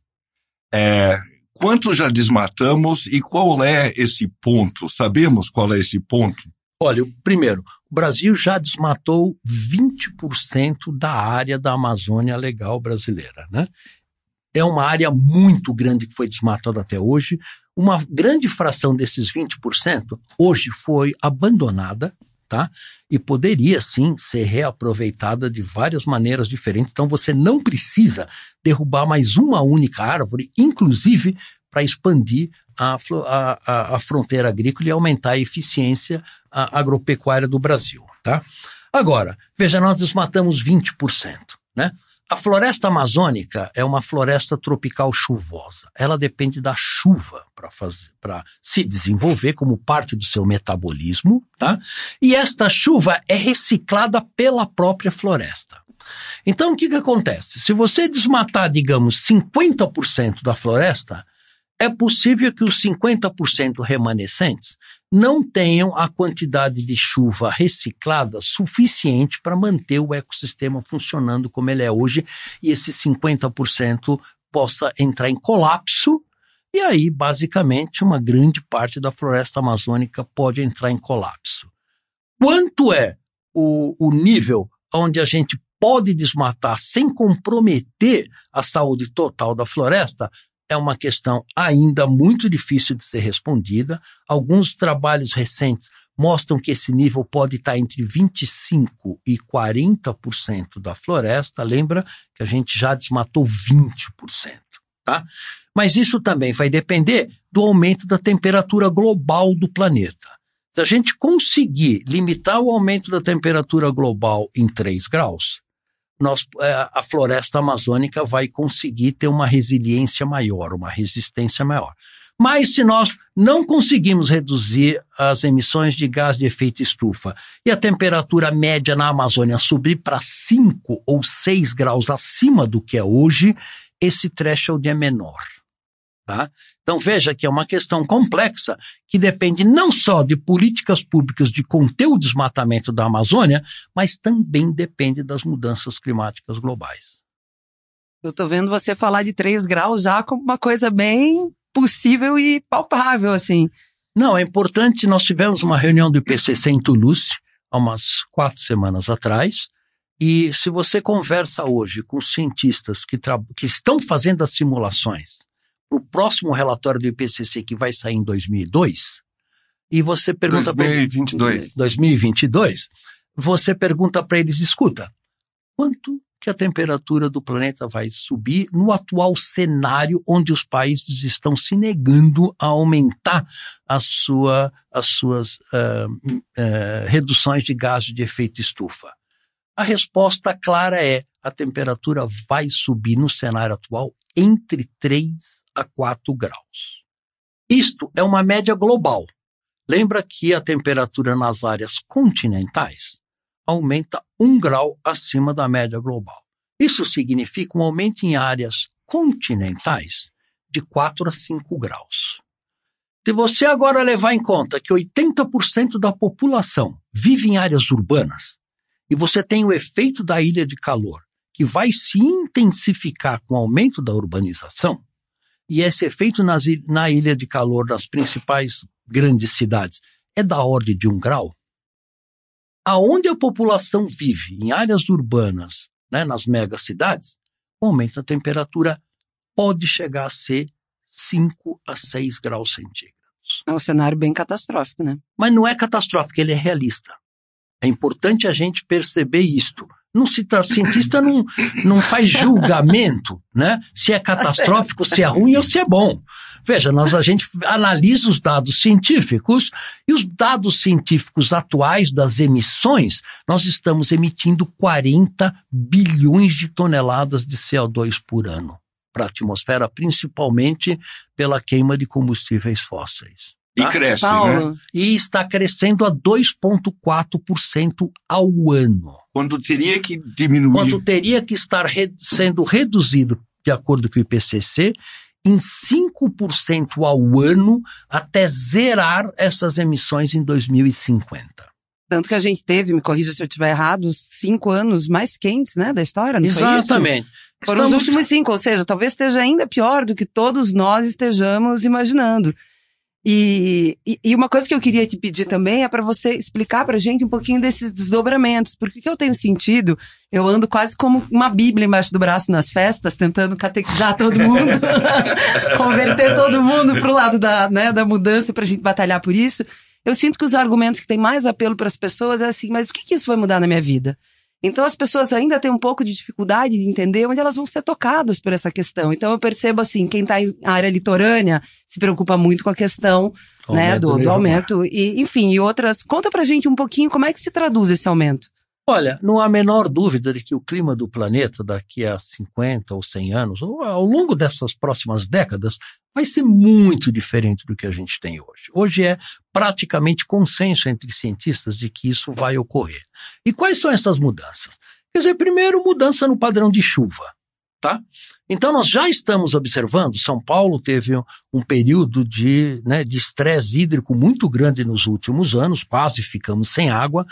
É, quanto já desmatamos e qual é esse ponto? Sabemos qual é esse ponto? Olha, primeiro, o Brasil já desmatou 20% da área da Amazônia legal brasileira, né? É uma área muito grande que foi desmatada até hoje. Uma grande fração desses 20% hoje foi abandonada tá? E poderia sim ser reaproveitada de várias maneiras diferentes. Então você não precisa derrubar mais uma única árvore, inclusive para expandir a, a, a, fronteira agrícola e aumentar a eficiência agropecuária do Brasil, tá? Agora, veja, nós desmatamos 20%, né? A floresta amazônica é uma floresta tropical chuvosa. Ela depende da chuva para se desenvolver como parte do seu metabolismo, tá? E esta chuva é reciclada pela própria floresta. Então, o que, que acontece? Se você desmatar, digamos, 50% da floresta, é possível que os 50% remanescentes não tenham a quantidade de chuva reciclada suficiente para manter o ecossistema funcionando como ele é hoje e esse 50% possa entrar em colapso e aí, basicamente, uma grande parte da floresta amazônica pode entrar em colapso. Quanto é o, o nível onde a gente pode desmatar sem comprometer a saúde total da floresta? É uma questão ainda muito difícil de ser respondida. Alguns trabalhos recentes mostram que esse nível pode estar entre 25% e 40% da floresta. Lembra que a gente já desmatou 20%, tá? Mas isso também vai depender do aumento da temperatura global do planeta. Se a gente conseguir limitar o aumento da temperatura global em 3 graus, nós, é, a floresta amazônica vai conseguir ter uma resiliência maior, uma resistência maior. Mas se nós não conseguimos reduzir as emissões de gás de efeito estufa e a temperatura média na Amazônia subir para 5 ou 6 graus acima do que é hoje, esse threshold é menor. Tá? Então veja que é uma questão complexa que depende não só de políticas públicas de conter o desmatamento da Amazônia, mas também depende das mudanças climáticas globais. Eu estou vendo você falar de 3 graus já como uma coisa bem possível e palpável, assim. Não, é importante. Nós tivemos uma reunião do IPCC em Toulouse, há umas quatro semanas atrás, e se você conversa hoje com cientistas que, que estão fazendo as simulações o próximo relatório do IPCC que vai sair em 2002, e você pergunta para eles... 2022. 2022. Você pergunta para eles, escuta, quanto que a temperatura do planeta vai subir no atual cenário onde os países estão se negando a aumentar a sua, as suas uh, uh, reduções de gases de efeito estufa? A resposta clara é: a temperatura vai subir no cenário atual entre 3 a 4 graus. Isto é uma média global. Lembra que a temperatura nas áreas continentais aumenta um grau acima da média global. Isso significa um aumento em áreas continentais de 4 a 5 graus. Se você agora levar em conta que 80% da população vive em áreas urbanas e você tem o efeito da ilha de calor, que vai se intensificar com o aumento da urbanização, e esse efeito nas, na ilha de calor das principais grandes cidades é da ordem de um grau, aonde a população vive, em áreas urbanas, né, nas megacidades, o aumento da temperatura pode chegar a ser 5 a 6 graus centígrados. É um cenário bem catastrófico, né? Mas não é catastrófico, ele é realista. É importante a gente perceber isto. Não se tra... cientista não, não faz julgamento, né? Se é catastrófico, se é ruim ou se é bom. Veja, nós a gente analisa os dados científicos e os dados científicos atuais das emissões, nós estamos emitindo 40 bilhões de toneladas de CO2 por ano para a atmosfera, principalmente pela queima de combustíveis fósseis. E tá? cresce, né? Paulo. né? E está crescendo a 2,4% ao ano. Quando teria que diminuir. Quando teria que estar re sendo reduzido, de acordo com o IPCC, em 5% ao ano até zerar essas emissões em 2050. Tanto que a gente teve, me corrija se eu estiver errado, os cinco anos mais quentes, né, da história, não Exatamente. Foram Estamos... os últimos cinco, ou seja, talvez esteja ainda pior do que todos nós estejamos imaginando. E, e, e, uma coisa que eu queria te pedir também é para você explicar para gente um pouquinho desses desdobramentos, porque o que eu tenho sentido, eu ando quase como uma bíblia embaixo do braço nas festas, tentando catequizar todo mundo, converter todo mundo pro lado da, né, da mudança para a gente batalhar por isso. Eu sinto que os argumentos que têm mais apelo para as pessoas é assim, mas o que, que isso vai mudar na minha vida? Então as pessoas ainda têm um pouco de dificuldade de entender onde elas vão ser tocadas por essa questão. Então eu percebo assim, quem está em área litorânea se preocupa muito com a questão né, do, do aumento e enfim, e outras. Conta pra gente um pouquinho como é que se traduz esse aumento. Olha, não há a menor dúvida de que o clima do planeta daqui a 50 ou 100 anos, ou ao longo dessas próximas décadas, vai ser muito diferente do que a gente tem hoje. Hoje é praticamente consenso entre cientistas de que isso vai ocorrer. E quais são essas mudanças? Quer dizer, primeiro, mudança no padrão de chuva. Tá? Então, nós já estamos observando, São Paulo teve um, período de né, estresse hídrico muito grande nos últimos anos, quase ficamos sem água.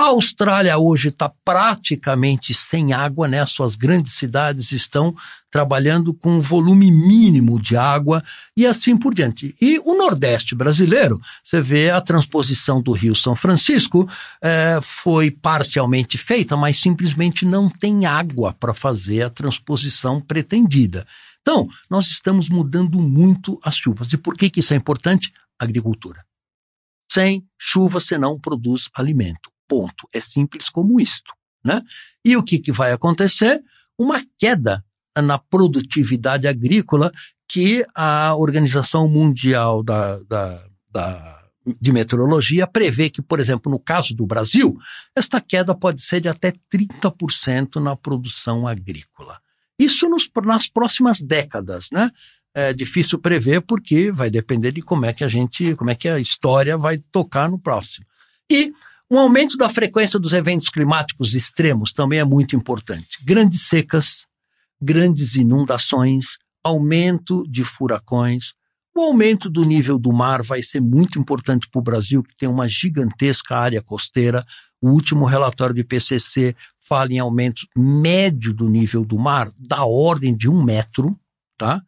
A Austrália hoje está praticamente sem água, né? Suas grandes cidades estão trabalhando com um volume mínimo de água e assim por diante. E o Nordeste brasileiro, você vê a transposição do Rio São Francisco é, foi parcialmente feita, mas simplesmente não tem água para fazer a transposição pretendida. Então, nós estamos mudando muito as chuvas. E por que, que isso é importante? Agricultura. Sem chuva você não produz alimento. Ponto. É simples como isto. Né? E o que, que vai acontecer? Uma queda na produtividade agrícola que a Organização Mundial da, da, da de meteorologia prevê que, por exemplo, no caso do Brasil, esta queda pode ser de até 30% na produção agrícola. Isso nos, nas próximas décadas, né? É difícil prever porque vai depender de como é que a gente, como é que a história vai tocar no próximo. E um aumento da frequência dos eventos climáticos extremos também é muito importante. Grandes secas, grandes inundações, aumento de furacões, o aumento do nível do mar vai ser muito importante para o Brasil, que tem uma gigantesca área costeira. O último relatório do IPCC fala em aumento médio do nível do mar da ordem de um metro, tá?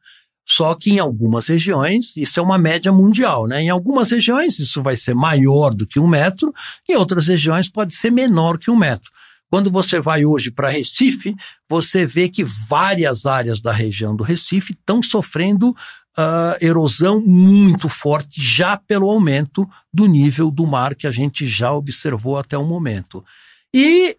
Só que em algumas regiões, isso é uma média mundial, né? Em algumas regiões isso vai ser maior do que um metro, em outras regiões pode ser menor que um metro. Quando você vai hoje para Recife, você vê que várias áreas da região do Recife estão sofrendo uh, erosão muito forte já pelo aumento do nível do mar que a gente já observou até o momento. E,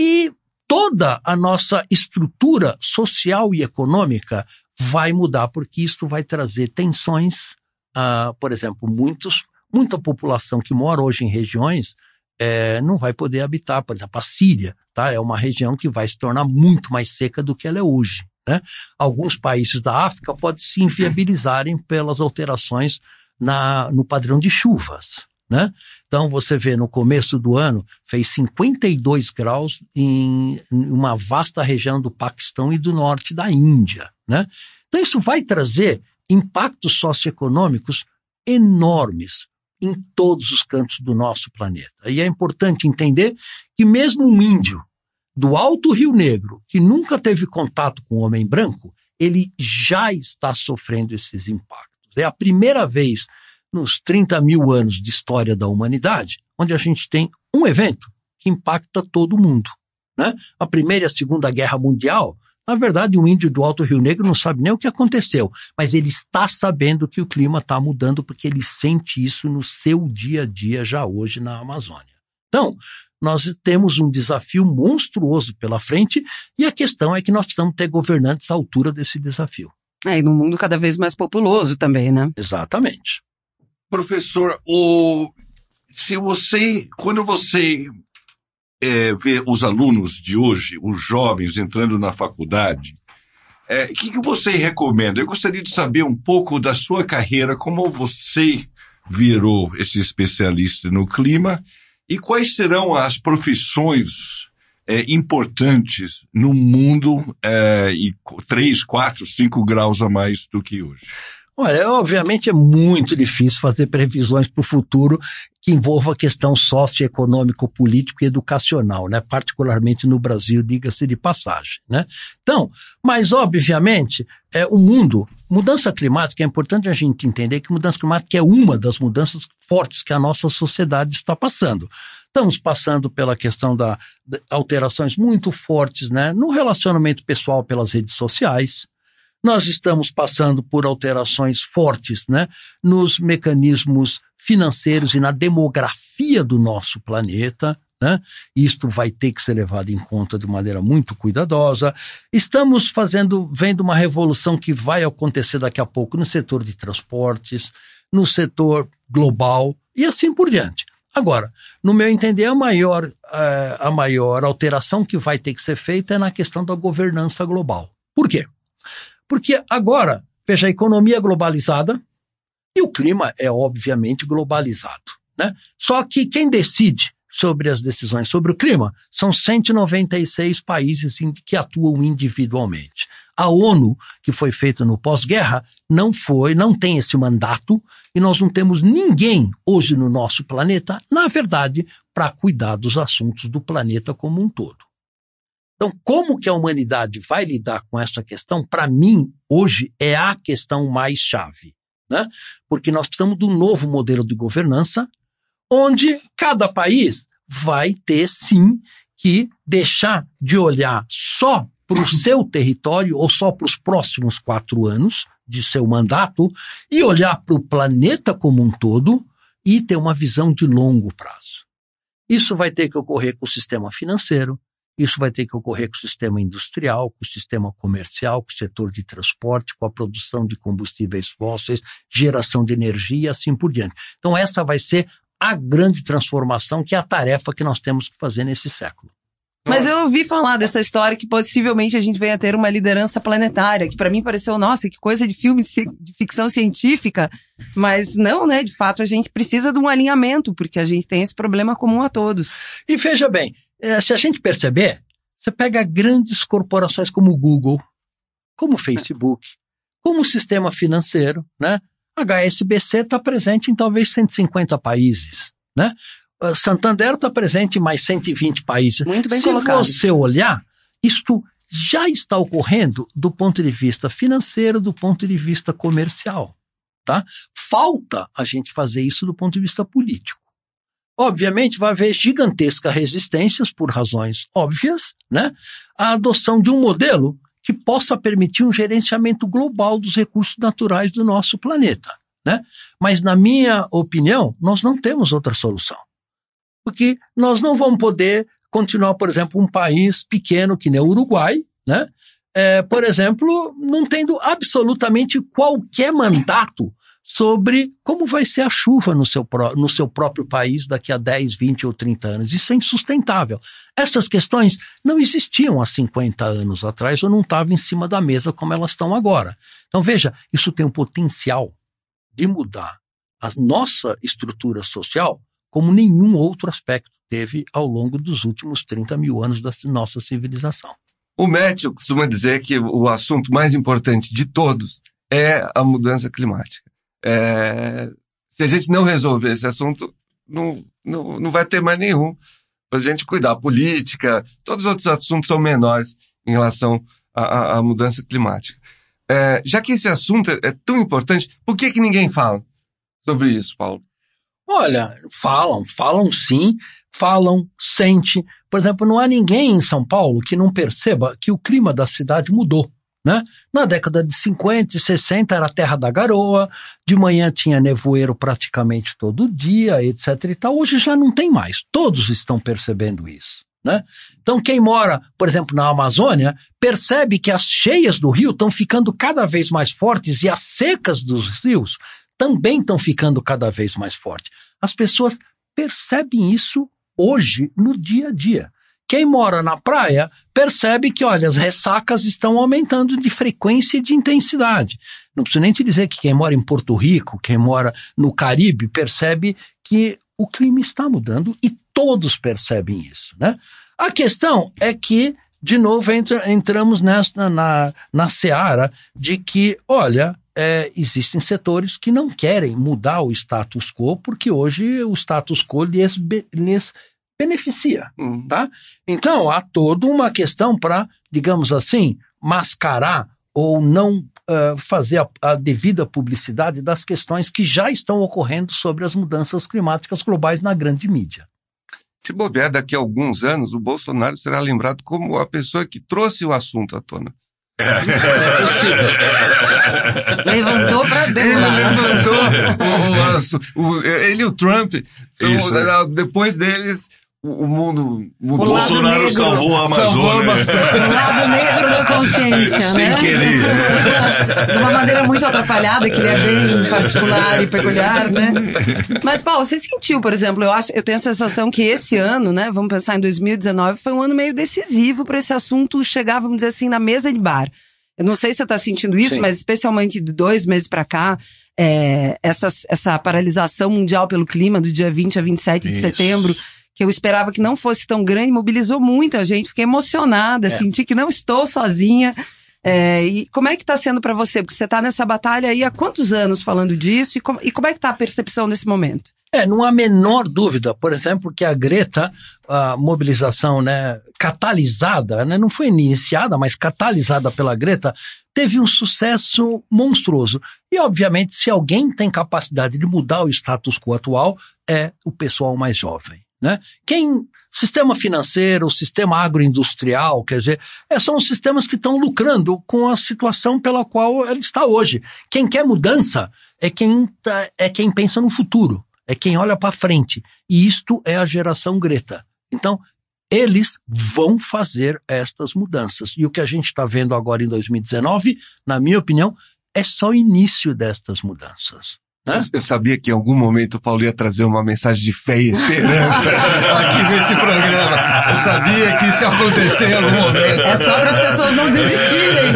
e toda a nossa estrutura social e econômica vai mudar, porque isto vai trazer tensões, uh, por exemplo, muitos, muita população que mora hoje em regiões é, não vai poder habitar, por exemplo, a Síria, tá? É uma região que vai se tornar muito mais seca do que ela é hoje. Né? Alguns países da África podem se inviabilizarem pelas alterações na, no padrão de chuvas. Né? Então você vê no começo do ano fez 52 graus em uma vasta região do Paquistão e do norte da Índia. Né? Então isso vai trazer impactos socioeconômicos enormes em todos os cantos do nosso planeta. E é importante entender que mesmo um índio do Alto Rio Negro, que nunca teve contato com o homem branco, ele já está sofrendo esses impactos. É a primeira vez nos 30 mil anos de história da humanidade onde a gente tem um evento que impacta todo mundo. Né? A Primeira e a Segunda Guerra Mundial, na verdade, um índio do Alto Rio Negro não sabe nem o que aconteceu, mas ele está sabendo que o clima está mudando porque ele sente isso no seu dia a dia já hoje na Amazônia. Então, nós temos um desafio monstruoso pela frente e a questão é que nós precisamos ter governantes à altura desse desafio. É, e num mundo cada vez mais populoso também, né? Exatamente. Professor, o, se você, quando você é, vê os alunos de hoje, os jovens entrando na faculdade, o é, que, que você recomenda? Eu gostaria de saber um pouco da sua carreira, como você virou esse especialista no clima e quais serão as profissões é, importantes no mundo é, e 3, 4, 5 graus a mais do que hoje? Olha, obviamente é muito difícil fazer previsões para o futuro que envolva a questão socioeconômico, político e educacional, né? Particularmente no Brasil, diga-se de passagem, né? Então, mas obviamente, é o mundo, mudança climática é importante a gente entender que mudança climática é uma das mudanças fortes que a nossa sociedade está passando. Estamos passando pela questão da, de alterações muito fortes, né? No relacionamento pessoal pelas redes sociais, nós estamos passando por alterações fortes né, nos mecanismos financeiros e na demografia do nosso planeta. Né? Isto vai ter que ser levado em conta de maneira muito cuidadosa. Estamos fazendo, vendo uma revolução que vai acontecer daqui a pouco no setor de transportes, no setor global e assim por diante. Agora, no meu entender, a maior, uh, a maior alteração que vai ter que ser feita é na questão da governança global. Por quê? Porque agora, veja, a economia é globalizada e o clima é obviamente globalizado. Né? Só que quem decide sobre as decisões sobre o clima são 196 países que atuam individualmente. A ONU, que foi feita no pós-guerra, não foi, não tem esse mandato e nós não temos ninguém hoje no nosso planeta, na verdade, para cuidar dos assuntos do planeta como um todo. Então, como que a humanidade vai lidar com essa questão, para mim, hoje é a questão mais chave. Né? Porque nós precisamos de um novo modelo de governança, onde cada país vai ter, sim, que deixar de olhar só para o seu território ou só para os próximos quatro anos de seu mandato e olhar para o planeta como um todo e ter uma visão de longo prazo. Isso vai ter que ocorrer com o sistema financeiro, Isso vai ter que ocorrer com o sistema industrial, com o sistema comercial, com o setor de transporte, com a produção de combustíveis fósseis, geração de energia e assim por diante. Então, essa vai ser a grande transformação, que é a tarefa que nós temos que fazer nesse século. Mas eu ouvi falar dessa história que possivelmente a gente venha ter uma liderança planetária, que para mim pareceu, nossa, que coisa de filme de ficção científica. Mas não, né? De fato, a gente precisa de um alinhamento, porque a gente tem esse problema comum a todos. E veja bem, se a gente perceber, você pega grandes corporações como o Google, como o Facebook, como o sistema financeiro, né? HSBC está presente em talvez 150 países, né? Ah, Santander está presente em mais 120 países. Muito bem Se colocado. você olhar, isto já está ocorrendo do ponto de vista financeiro, do ponto de vista comercial. Tá? Falta a gente fazer isso do ponto de vista político. Obviamente, vai haver gigantescas resistências, por razões óbvias, né? à adoção de um modelo que possa permitir um gerenciamento global dos recursos naturais do nosso planeta. Né? Mas, na minha opinião, nós não temos outra solução porque nós não vamos poder continuar, por exemplo, um país pequeno que nem o Uruguai, né? É, por exemplo, não tendo absolutamente qualquer mandato sobre como vai ser a chuva no seu, no seu próprio país daqui a 10, 20 ou 30 anos. Isso é insustentável. Essas questões não existiam há 50 anos atrás ou não estavam em cima da mesa como elas estão agora. Então, veja, isso tem um potencial de mudar a nossa estrutura social como nenhum outro aspecto teve ao longo dos últimos 30 mil anos da nossa civilização. O Matthew costuma dizer que o assunto mais importante de todos é a mudança climática. É, se a gente não resolver esse assunto, não, não, não vai ter mais nenhum para a gente cuidar. Política, todos os outros assuntos são menores em relação à, à, à mudança climática. É, já que esse assunto é, é tão importante, por que, que ninguém fala sobre isso, Paulo? Olha, falam, falam sim, falam, sente. Por exemplo, não há ninguém em São Paulo que não perceba que o clima da cidade mudou. Né? Na década de 50 e 60 era a terra da garoa, de manhã tinha nevoeiro praticamente todo dia, etc. e tal. Hoje já não tem mais. Todos estão percebendo isso. Né? Então, quem mora, por exemplo, na Amazônia, percebe que as cheias do rio estão ficando cada vez mais fortes e as secas dos rios também estão ficando cada vez mais fortes. As pessoas percebem isso hoje, no dia a dia. Quem mora na praia percebe que, olha, as ressacas estão aumentando de frequência e de intensidade. Não preciso nem te dizer que quem mora em Porto Rico, quem mora no Caribe, percebe que o clima está mudando e todos percebem isso, né? A questão é que, de novo, entra, entramos nessa, na, na seara de que, olha, é, existem setores que não querem mudar o status quo, porque hoje o status quo lhes, lhes beneficia. Uhum. Tá? Então, há toda uma questão para, digamos assim, mascarar ou não uh, fazer a, a, devida publicidade das questões que já estão ocorrendo sobre as mudanças climáticas globais na grande mídia. Se bobear, daqui a alguns anos, o Bolsonaro será lembrado como a pessoa que trouxe o assunto à tona. É, é possível. Levantou pra dentro. Ele levantou. o, o, ele e o Trump. São, depois deles, o mundo mudou. O Bolsonaro negro, salvou a Amazônia. O lado negro da consciência, Sem né? querer. De uma maneira muito atrapalhada, que ele é bem particular e peculiar, né? Mas, Paulo, você sentiu, por exemplo, eu, acho, eu tenho a sensação que esse ano, né, vamos pensar em 2019, foi um ano meio decisivo para esse assunto chegar, vamos dizer assim, na mesa de bar. Eu não sei se você está sentindo isso, Sim. mas especialmente de dois meses para cá, é, essa, essa paralisação mundial pelo clima do dia 20 a 27 isso. de setembro que eu esperava que não fosse tão grande, mobilizou muita gente, fiquei emocionada, é. senti que não estou sozinha. É, e como é que está sendo para você? Porque você está nessa batalha aí há quantos anos falando disso? E, com, e como é que está a percepção nesse momento? É, não há menor dúvida, por exemplo, que a Greta, a mobilização né, catalisada, né, não foi iniciada, mas catalisada pela Greta, teve um sucesso monstruoso. E, obviamente, se alguém tem capacidade de mudar o status quo atual, é o pessoal mais jovem. Né? Quem sistema financeiro, sistema agroindustrial, quer dizer, é, são os sistemas que estão lucrando com a situação pela qual ele está hoje. Quem quer mudança é quem, tá, é quem pensa no futuro, é quem olha para frente. E isto é a geração Greta. Então, eles vão fazer estas mudanças. E o que a gente está vendo agora em 2019, na minha opinião, é só o início destas mudanças. Eu sabia que em algum momento o Paulo ia trazer uma mensagem de fé e esperança aqui nesse programa. Eu sabia que isso ia acontecer em algum momento. É só para as pessoas não desistirem.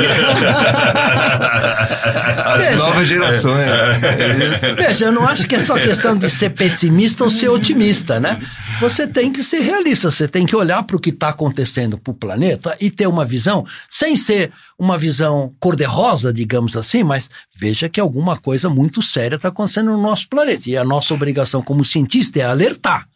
As Veja, novas gerações. É Veja, eu não acho que é só questão de ser pessimista ou ser otimista, né? Você tem que ser realista, você tem que olhar para o que está acontecendo para o planeta e ter uma visão, sem ser uma visão cor-de-rosa, digamos assim, mas veja que alguma coisa muito séria está acontecendo no nosso planeta. E a nossa obrigação como cientista é alertar.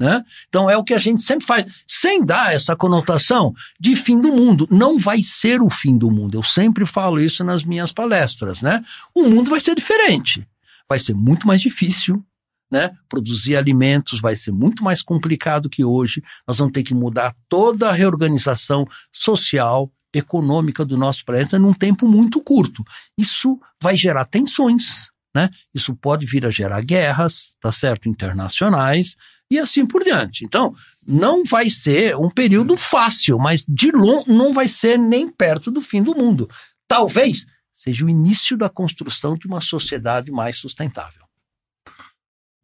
Né? Então é o que a gente sempre faz, sem dar essa conotação de fim do mundo. Não vai ser o fim do mundo. Eu sempre falo isso nas minhas palestras. Né? O mundo vai ser diferente. Vai ser muito mais difícil. Né? Produzir alimentos vai ser muito mais complicado que hoje. Nós vamos ter que mudar toda a reorganização social, econômica do nosso planeta num tempo muito curto. Isso vai gerar tensões, né? Isso pode vir a gerar guerras, tá certo, internacionais e assim por diante. Então, não vai ser um período fácil, mas de longe não vai ser nem perto do fim do mundo. Talvez seja o início da construção de uma sociedade mais sustentável.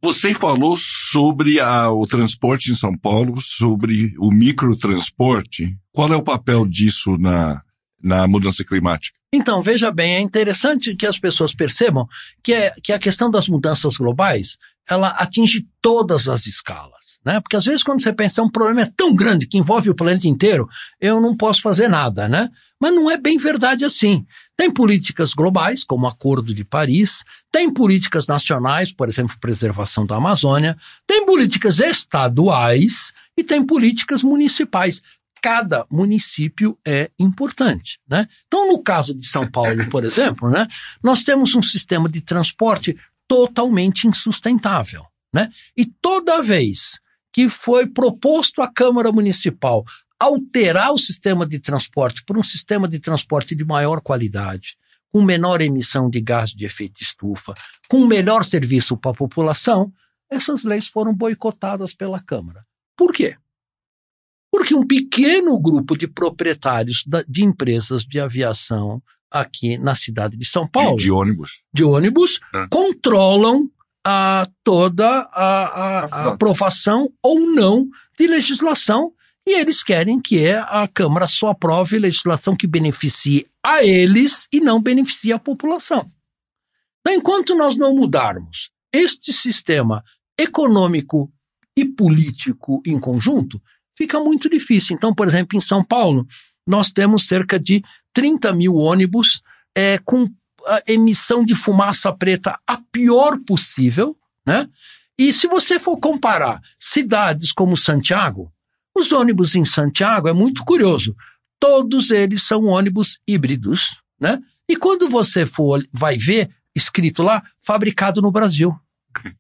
Você falou sobre a, o transporte em São Paulo, sobre o microtransporte. Qual é o papel disso na, na mudança climática? Então, veja bem, é interessante que as pessoas percebam que, é, que a questão das mudanças globais, ela atinge todas as escalas. Né? Porque às vezes quando você pensa um problema é tão grande que envolve o planeta inteiro, eu não posso fazer nada, né? Mas não é bem verdade assim. Tem políticas globais, como o Acordo de Paris, tem políticas nacionais, por exemplo, preservação da Amazônia, tem políticas estaduais e tem políticas municipais cada município é importante, né? Então, no caso de São Paulo, por exemplo, né, nós temos um sistema de transporte totalmente insustentável, né? E toda vez que foi proposto à Câmara Municipal alterar o sistema de transporte por um sistema de transporte de maior qualidade, com menor emissão de gás de efeito estufa, com melhor serviço para a população, essas leis foram boicotadas pela Câmara. Por quê? Porque um pequeno grupo de proprietários de empresas de aviação aqui na cidade de São Paulo. De, de ônibus. De ônibus, é. controlam a, toda a, a, a aprovação ou não de legislação e eles querem que a Câmara só aprove legislação que beneficie a eles e não beneficie a população. Então, enquanto nós não mudarmos este sistema econômico e político em conjunto, fica muito difícil. Então, por exemplo, em São Paulo, nós temos cerca de 30 mil ônibus é, com a emissão de fumaça preta a pior possível, né? E se você for comparar cidades como Santiago, os ônibus em Santiago é muito curioso. Todos eles são ônibus híbridos, né? E quando você for vai ver escrito lá fabricado no Brasil.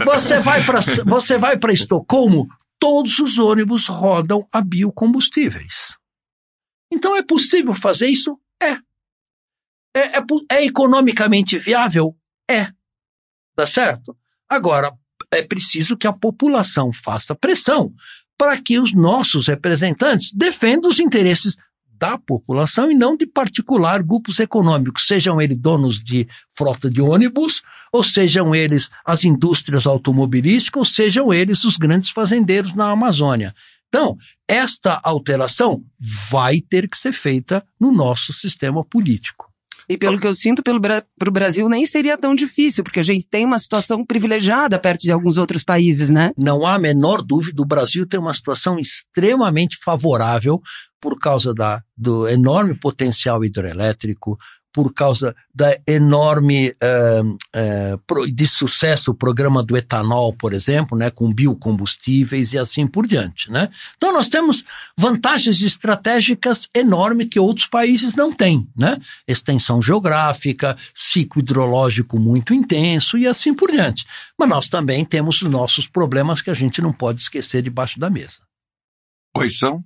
É. você vai para você vai para Estocolmo, todos os ônibus rodam a biocombustíveis. Então é possível fazer isso? É. É, é, é economicamente viável? É. Tá certo? Agora, é preciso que a população faça pressão para que os nossos representantes defendam os interesses da população e não de particular grupos econômicos, sejam eles donos de frota de ônibus, ou sejam eles as indústrias automobilísticas, ou sejam eles os grandes fazendeiros na Amazônia. Então, esta alteração vai ter que ser feita no nosso sistema político. E pelo que eu sinto, para o Brasil nem seria tão difícil, porque a gente tem uma situação privilegiada perto de alguns outros países, né? Não há a menor dúvida, o Brasil tem uma situação extremamente favorável por causa da, do enorme potencial hidroelétrico, por causa da enorme uh, uh, de sucesso o programa do etanol, por exemplo, né, com biocombustíveis e assim por diante, né? Então nós temos vantagens estratégicas enormes que outros países não têm, né? Extensão geográfica, ciclo hidrológico muito intenso e assim por diante. Mas nós também temos os nossos problemas que a gente não pode esquecer debaixo da mesa. Quais são?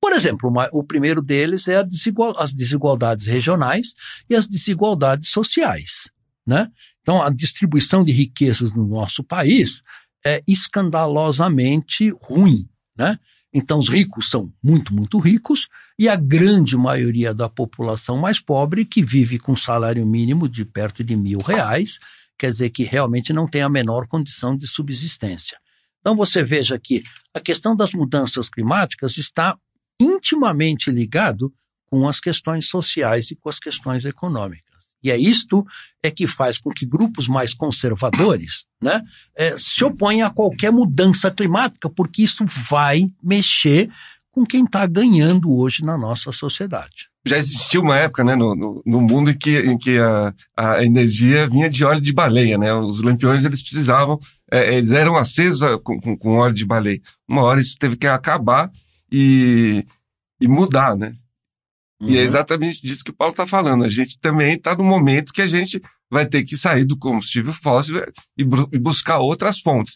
Por exemplo, uma, o primeiro deles é desigual, as desigualdades regionais e as desigualdades sociais. né? Então, a distribuição de riquezas no nosso país é escandalosamente ruim, né? Então, os ricos são muito, muito ricos e a grande maioria da população mais pobre, que vive com salário mínimo de perto de mil reais, quer dizer que realmente não tem a menor condição de subsistência. Então, você veja que a questão das mudanças climáticas está intimamente ligado com as questões sociais e com as questões econômicas. E é isto é que faz com que grupos mais conservadores né, é, se oponham a qualquer mudança climática, porque isso vai mexer com quem está ganhando hoje na nossa sociedade. Já existiu uma época né, no, no, no mundo em que, em que a, a, energia vinha de óleo de baleia. Né? Os lampiões eles precisavam, é, eles eram acesos com, com, com óleo de baleia. Uma hora isso teve que acabar e, e mudar, né? Uhum. E é uhum. exatamente disso que o Paulo está falando. A gente também está no momento que a gente vai ter que sair do combustível fóssil e, e buscar outras fontes.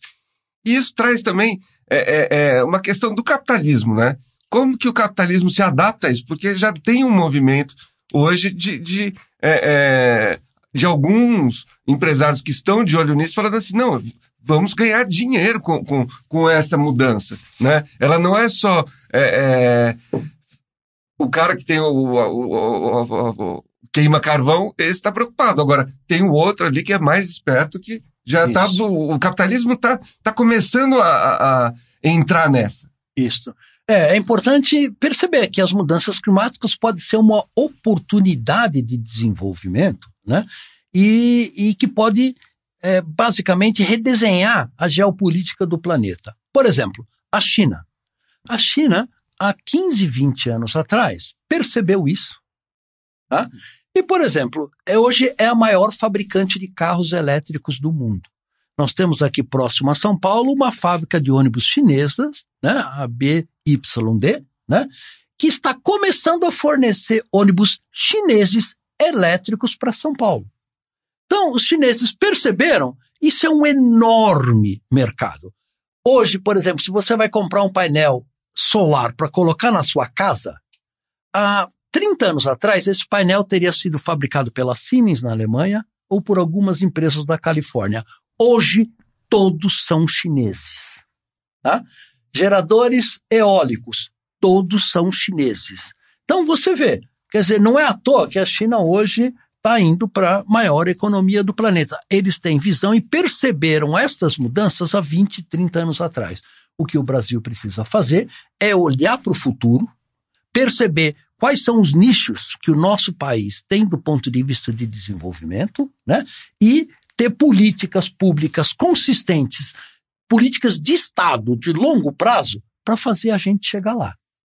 E isso traz também é, é, é, uma questão do capitalismo, né? Como que o capitalismo se adapta a isso? Porque já tem um movimento hoje de, de, é, é de alguns empresários que estão de olho nisso, falando assim, não, vamos ganhar dinheiro com, com, com essa mudança, né? Ela não é só é, é, o cara que tem o, o, o, o queima carvão, esse está preocupado. Agora, tem o outro ali que é mais esperto que já está. O capitalismo está tá começando a, a, entrar nessa. Isso. É, é importante perceber que as mudanças climáticas podem ser uma oportunidade de desenvolvimento, né? E, e que pode é, basicamente redesenhar a geopolítica do planeta. Por exemplo, a China. A China há 15, 20 anos atrás, percebeu isso. Tá? E, por exemplo, é, hoje é a maior fabricante de carros elétricos do mundo. Nós temos aqui próximo a São Paulo uma fábrica de ônibus chinesas, né, a BYD, né, que está começando a fornecer ônibus chineses elétricos para São Paulo. Então, os chineses perceberam, isso é um enorme mercado. Hoje, por exemplo, se você vai comprar um painel solar para colocar na sua casa, há 30 anos atrás, esse painel teria sido fabricado pela Siemens na Alemanha ou por algumas empresas da Califórnia. Hoje, todos são chineses. Tá? Geradores eólicos, todos são chineses. Então você vê, quer dizer, não é à toa que a China hoje está indo para a maior economia do planeta. Eles têm visão e perceberam estas mudanças há 20, 30 anos atrás. O que o Brasil precisa fazer é olhar para o futuro, perceber quais são os nichos que o nosso país tem do ponto de vista de desenvolvimento, né? E ter políticas públicas consistentes, políticas de Estado de longo prazo, para fazer a gente chegar lá.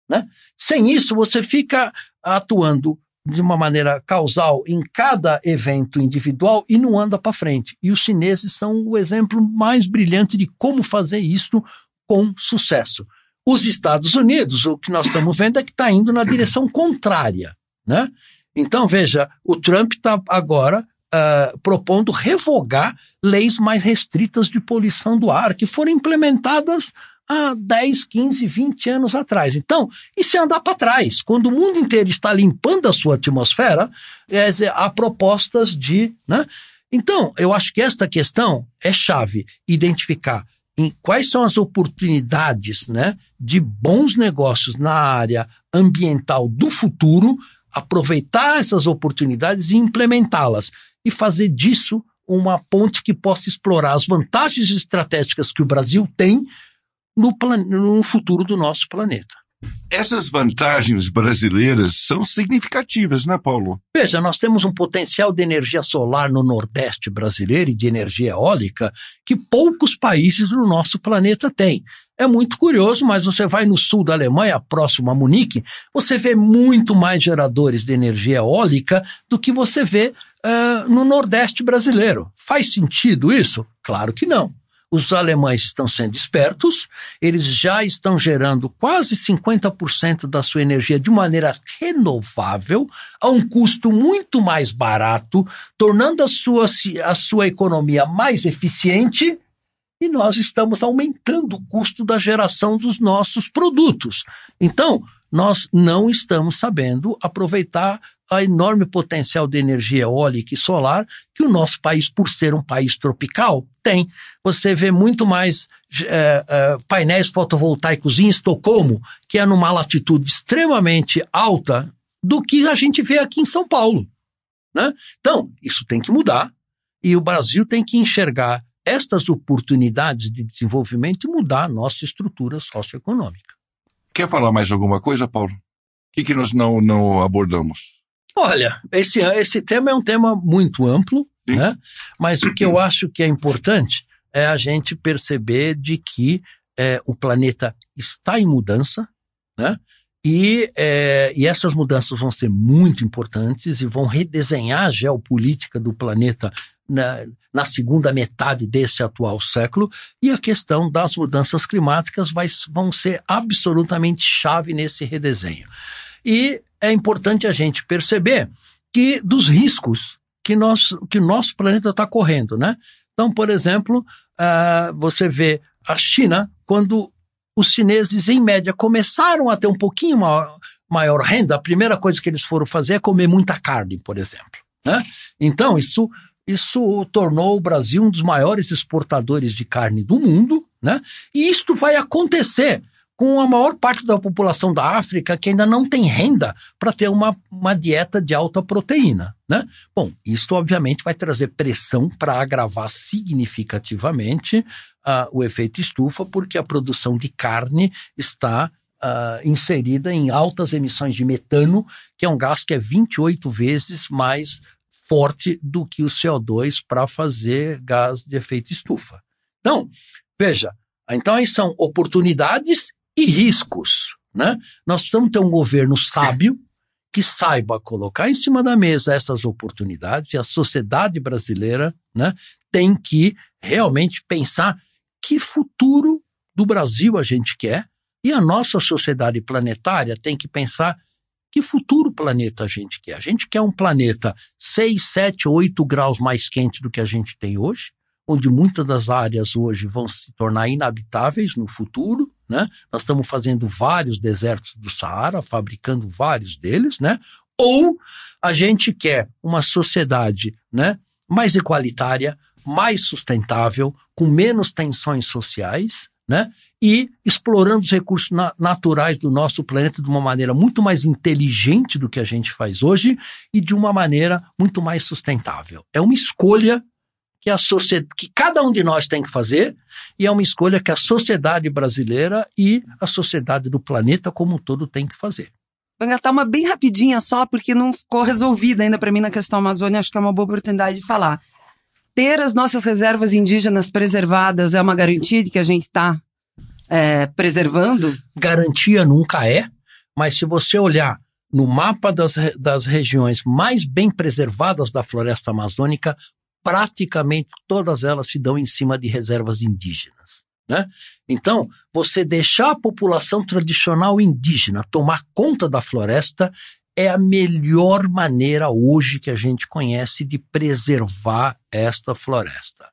Né? Sem isso, você fica atuando de uma maneira causal em cada evento individual e não anda para frente. E os chineses são o exemplo mais brilhante de como fazer isso com sucesso. Os Estados Unidos, o que nós estamos vendo é que está indo na direção contrária. Né? Então, veja, o Trump está agora uh, propondo revogar leis mais restritas de poluição do ar, que foram implementadas há 10, 15, 20 anos atrás. Então, isso é andar para trás. Quando o mundo inteiro está limpando a sua atmosfera, é, há propostas de. Né? Então, eu acho que esta questão é chave identificar em quais são as oportunidades né, de bons negócios na área ambiental do futuro, aproveitar essas oportunidades e implementá-las, e fazer disso uma ponte que possa explorar as vantagens estratégicas que o Brasil tem no, no futuro do nosso planeta. Essas vantagens brasileiras são significativas, né, Paulo? Veja, nós temos um potencial de energia solar no Nordeste brasileiro e de energia eólica que poucos países do nosso planeta têm. É muito curioso, mas você vai no sul da Alemanha, próximo a Munique, você vê muito mais geradores de energia eólica do que você vê uh, no Nordeste brasileiro. Faz sentido isso? Claro que não. Os alemães estão sendo espertos, eles já estão gerando quase 50% da sua energia de maneira renovável, a um custo muito mais barato, tornando a sua, a sua economia mais eficiente e nós estamos aumentando o custo da geração dos nossos produtos. Então, nós não estamos sabendo aproveitar a enorme potencial de energia eólica e solar que o nosso país, por ser um país tropical, tem. Você vê muito mais é, é, painéis fotovoltaicos em Estocolmo, que é numa latitude extremamente alta, do que a gente vê aqui em São Paulo. Né? Então, isso tem que mudar e o Brasil tem que enxergar estas oportunidades de desenvolvimento e mudar a nossa estrutura socioeconômica. Quer falar mais alguma coisa, Paulo? O que, que nós não, não abordamos? Olha, esse, esse tema é um tema muito amplo, Sim. né? mas o que eu acho que é importante é a gente perceber de que é, o planeta está em mudança, né? E, é, e essas mudanças vão ser muito importantes e vão redesenhar a geopolítica do planeta na, na, segunda metade desse atual século, e a questão das mudanças climáticas vai, vão ser absolutamente chave nesse redesenho. E é importante a gente perceber que dos riscos que, nós, que o nosso planeta está correndo, né? Então, por exemplo, uh, você vê a China, quando os chineses, em média, começaram a ter um pouquinho maior, maior renda, a primeira coisa que eles foram fazer é comer muita carne, por exemplo. Né? Então, isso, isso tornou o Brasil um dos maiores exportadores de carne do mundo, né? e isto vai acontecer com a maior parte da população da África que ainda não tem renda para ter uma, uma dieta de alta proteína. Né? Bom, isso obviamente vai trazer pressão para agravar significativamente uh, o efeito estufa, porque a produção de carne está uh, inserida em altas emissões de metano, que é um gás que é 28 vezes mais forte do que o CO2 para fazer gás de efeito estufa. Então, veja, então aí são oportunidades e riscos. Né? Nós precisamos ter um governo sábio que saiba colocar em cima da mesa essas oportunidades e a sociedade brasileira né, tem que realmente pensar que futuro do Brasil a gente quer e a nossa sociedade planetária tem que pensar que futuro planeta a gente quer. A gente quer um planeta 6, 7, 8 graus mais quente do que a gente tem hoje, onde muitas das áreas hoje vão se tornar inabitáveis no futuro, né? Nós estamos fazendo vários desertos do Saara, fabricando vários deles, né? Ou a gente quer uma sociedade, né, mais igualitária, mais sustentável, com menos tensões sociais, né? E explorando os recursos na naturais do nosso planeta de uma maneira muito mais inteligente do que a gente faz hoje e de uma maneira muito mais sustentável. É uma escolha que, a sociedade, que cada um de nós tem que fazer, e é uma escolha que a sociedade brasileira e a sociedade do planeta como um todo tem que fazer. Vou engatar uma bem rapidinha só, porque não ficou resolvida ainda para mim na questão Amazônia, acho que é uma boa oportunidade de falar. Ter as nossas reservas indígenas preservadas é uma garantia de que a gente está é, preservando? Garantia nunca é, mas se você olhar no mapa das, das regiões mais bem preservadas da floresta amazônica, praticamente todas elas se dão em cima de reservas indígenas. Né? Então, você deixar a população tradicional indígena tomar conta da floresta é a melhor maneira hoje que a gente conhece de preservar esta floresta.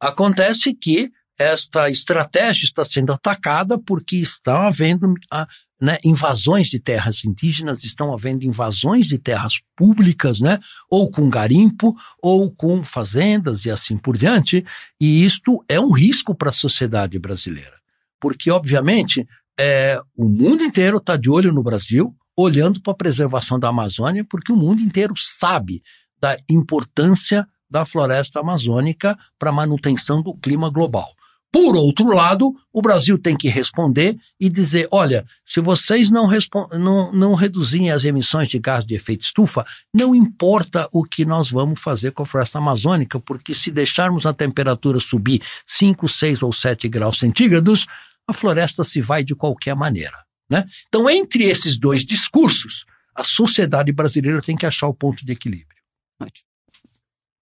Acontece que esta estratégia está sendo atacada porque estão havendo ah, né, invasões de terras indígenas, estão havendo invasões de terras públicas, né, ou com garimpo, ou com fazendas e assim por diante, e isto é um risco para a sociedade brasileira, porque, obviamente, é, o mundo inteiro está de olho no Brasil, olhando para a preservação da Amazônia, porque o mundo inteiro sabe da importância da floresta amazônica para a manutenção do clima global. Por outro lado, o Brasil tem que responder e dizer: olha, se vocês não, não, não reduzirem as emissões de gás de efeito estufa, não importa o que nós vamos fazer com a floresta amazônica, porque se deixarmos a temperatura subir 5, 6 ou 7 graus centígrados, a floresta se vai de qualquer maneira. Né? Então, entre esses dois discursos, a sociedade brasileira tem que achar o ponto de equilíbrio.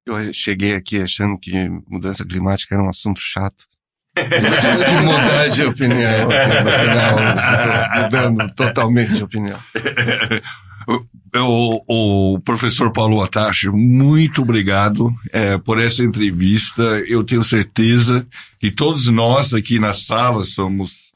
Eu cheguei aqui achando que mudança climática era um assunto chato de mudar de opinião. mudando totalmente de opinião. o, o professor Paulo Atachi, muito obrigado é, por essa entrevista. Eu tenho certeza que todos nós aqui na sala, somos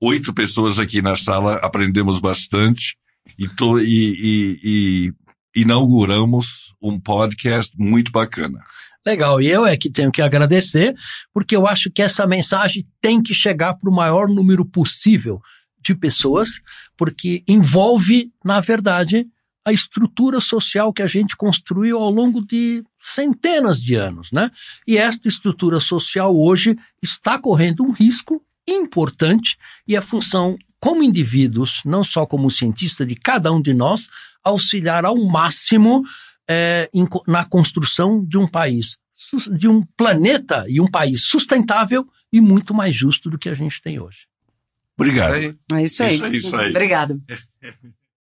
oito pessoas aqui na sala, aprendemos bastante e, to, e, e, e inauguramos um podcast muito bacana. Legal, e eu é que tenho que agradecer, porque eu acho que essa mensagem tem que chegar para o maior número possível de pessoas, porque envolve, na verdade, a estrutura social que a gente construiu ao longo de centenas de anos, né? E esta estrutura social hoje está correndo um risco importante e a função como indivíduos, não só como cientista de cada um de nós, auxiliar ao máximo é, em, na construção de um país, de um planeta e um país sustentável e muito mais justo do que a gente tem hoje. Obrigado. É isso aí. Isso aí, isso aí. Obrigado.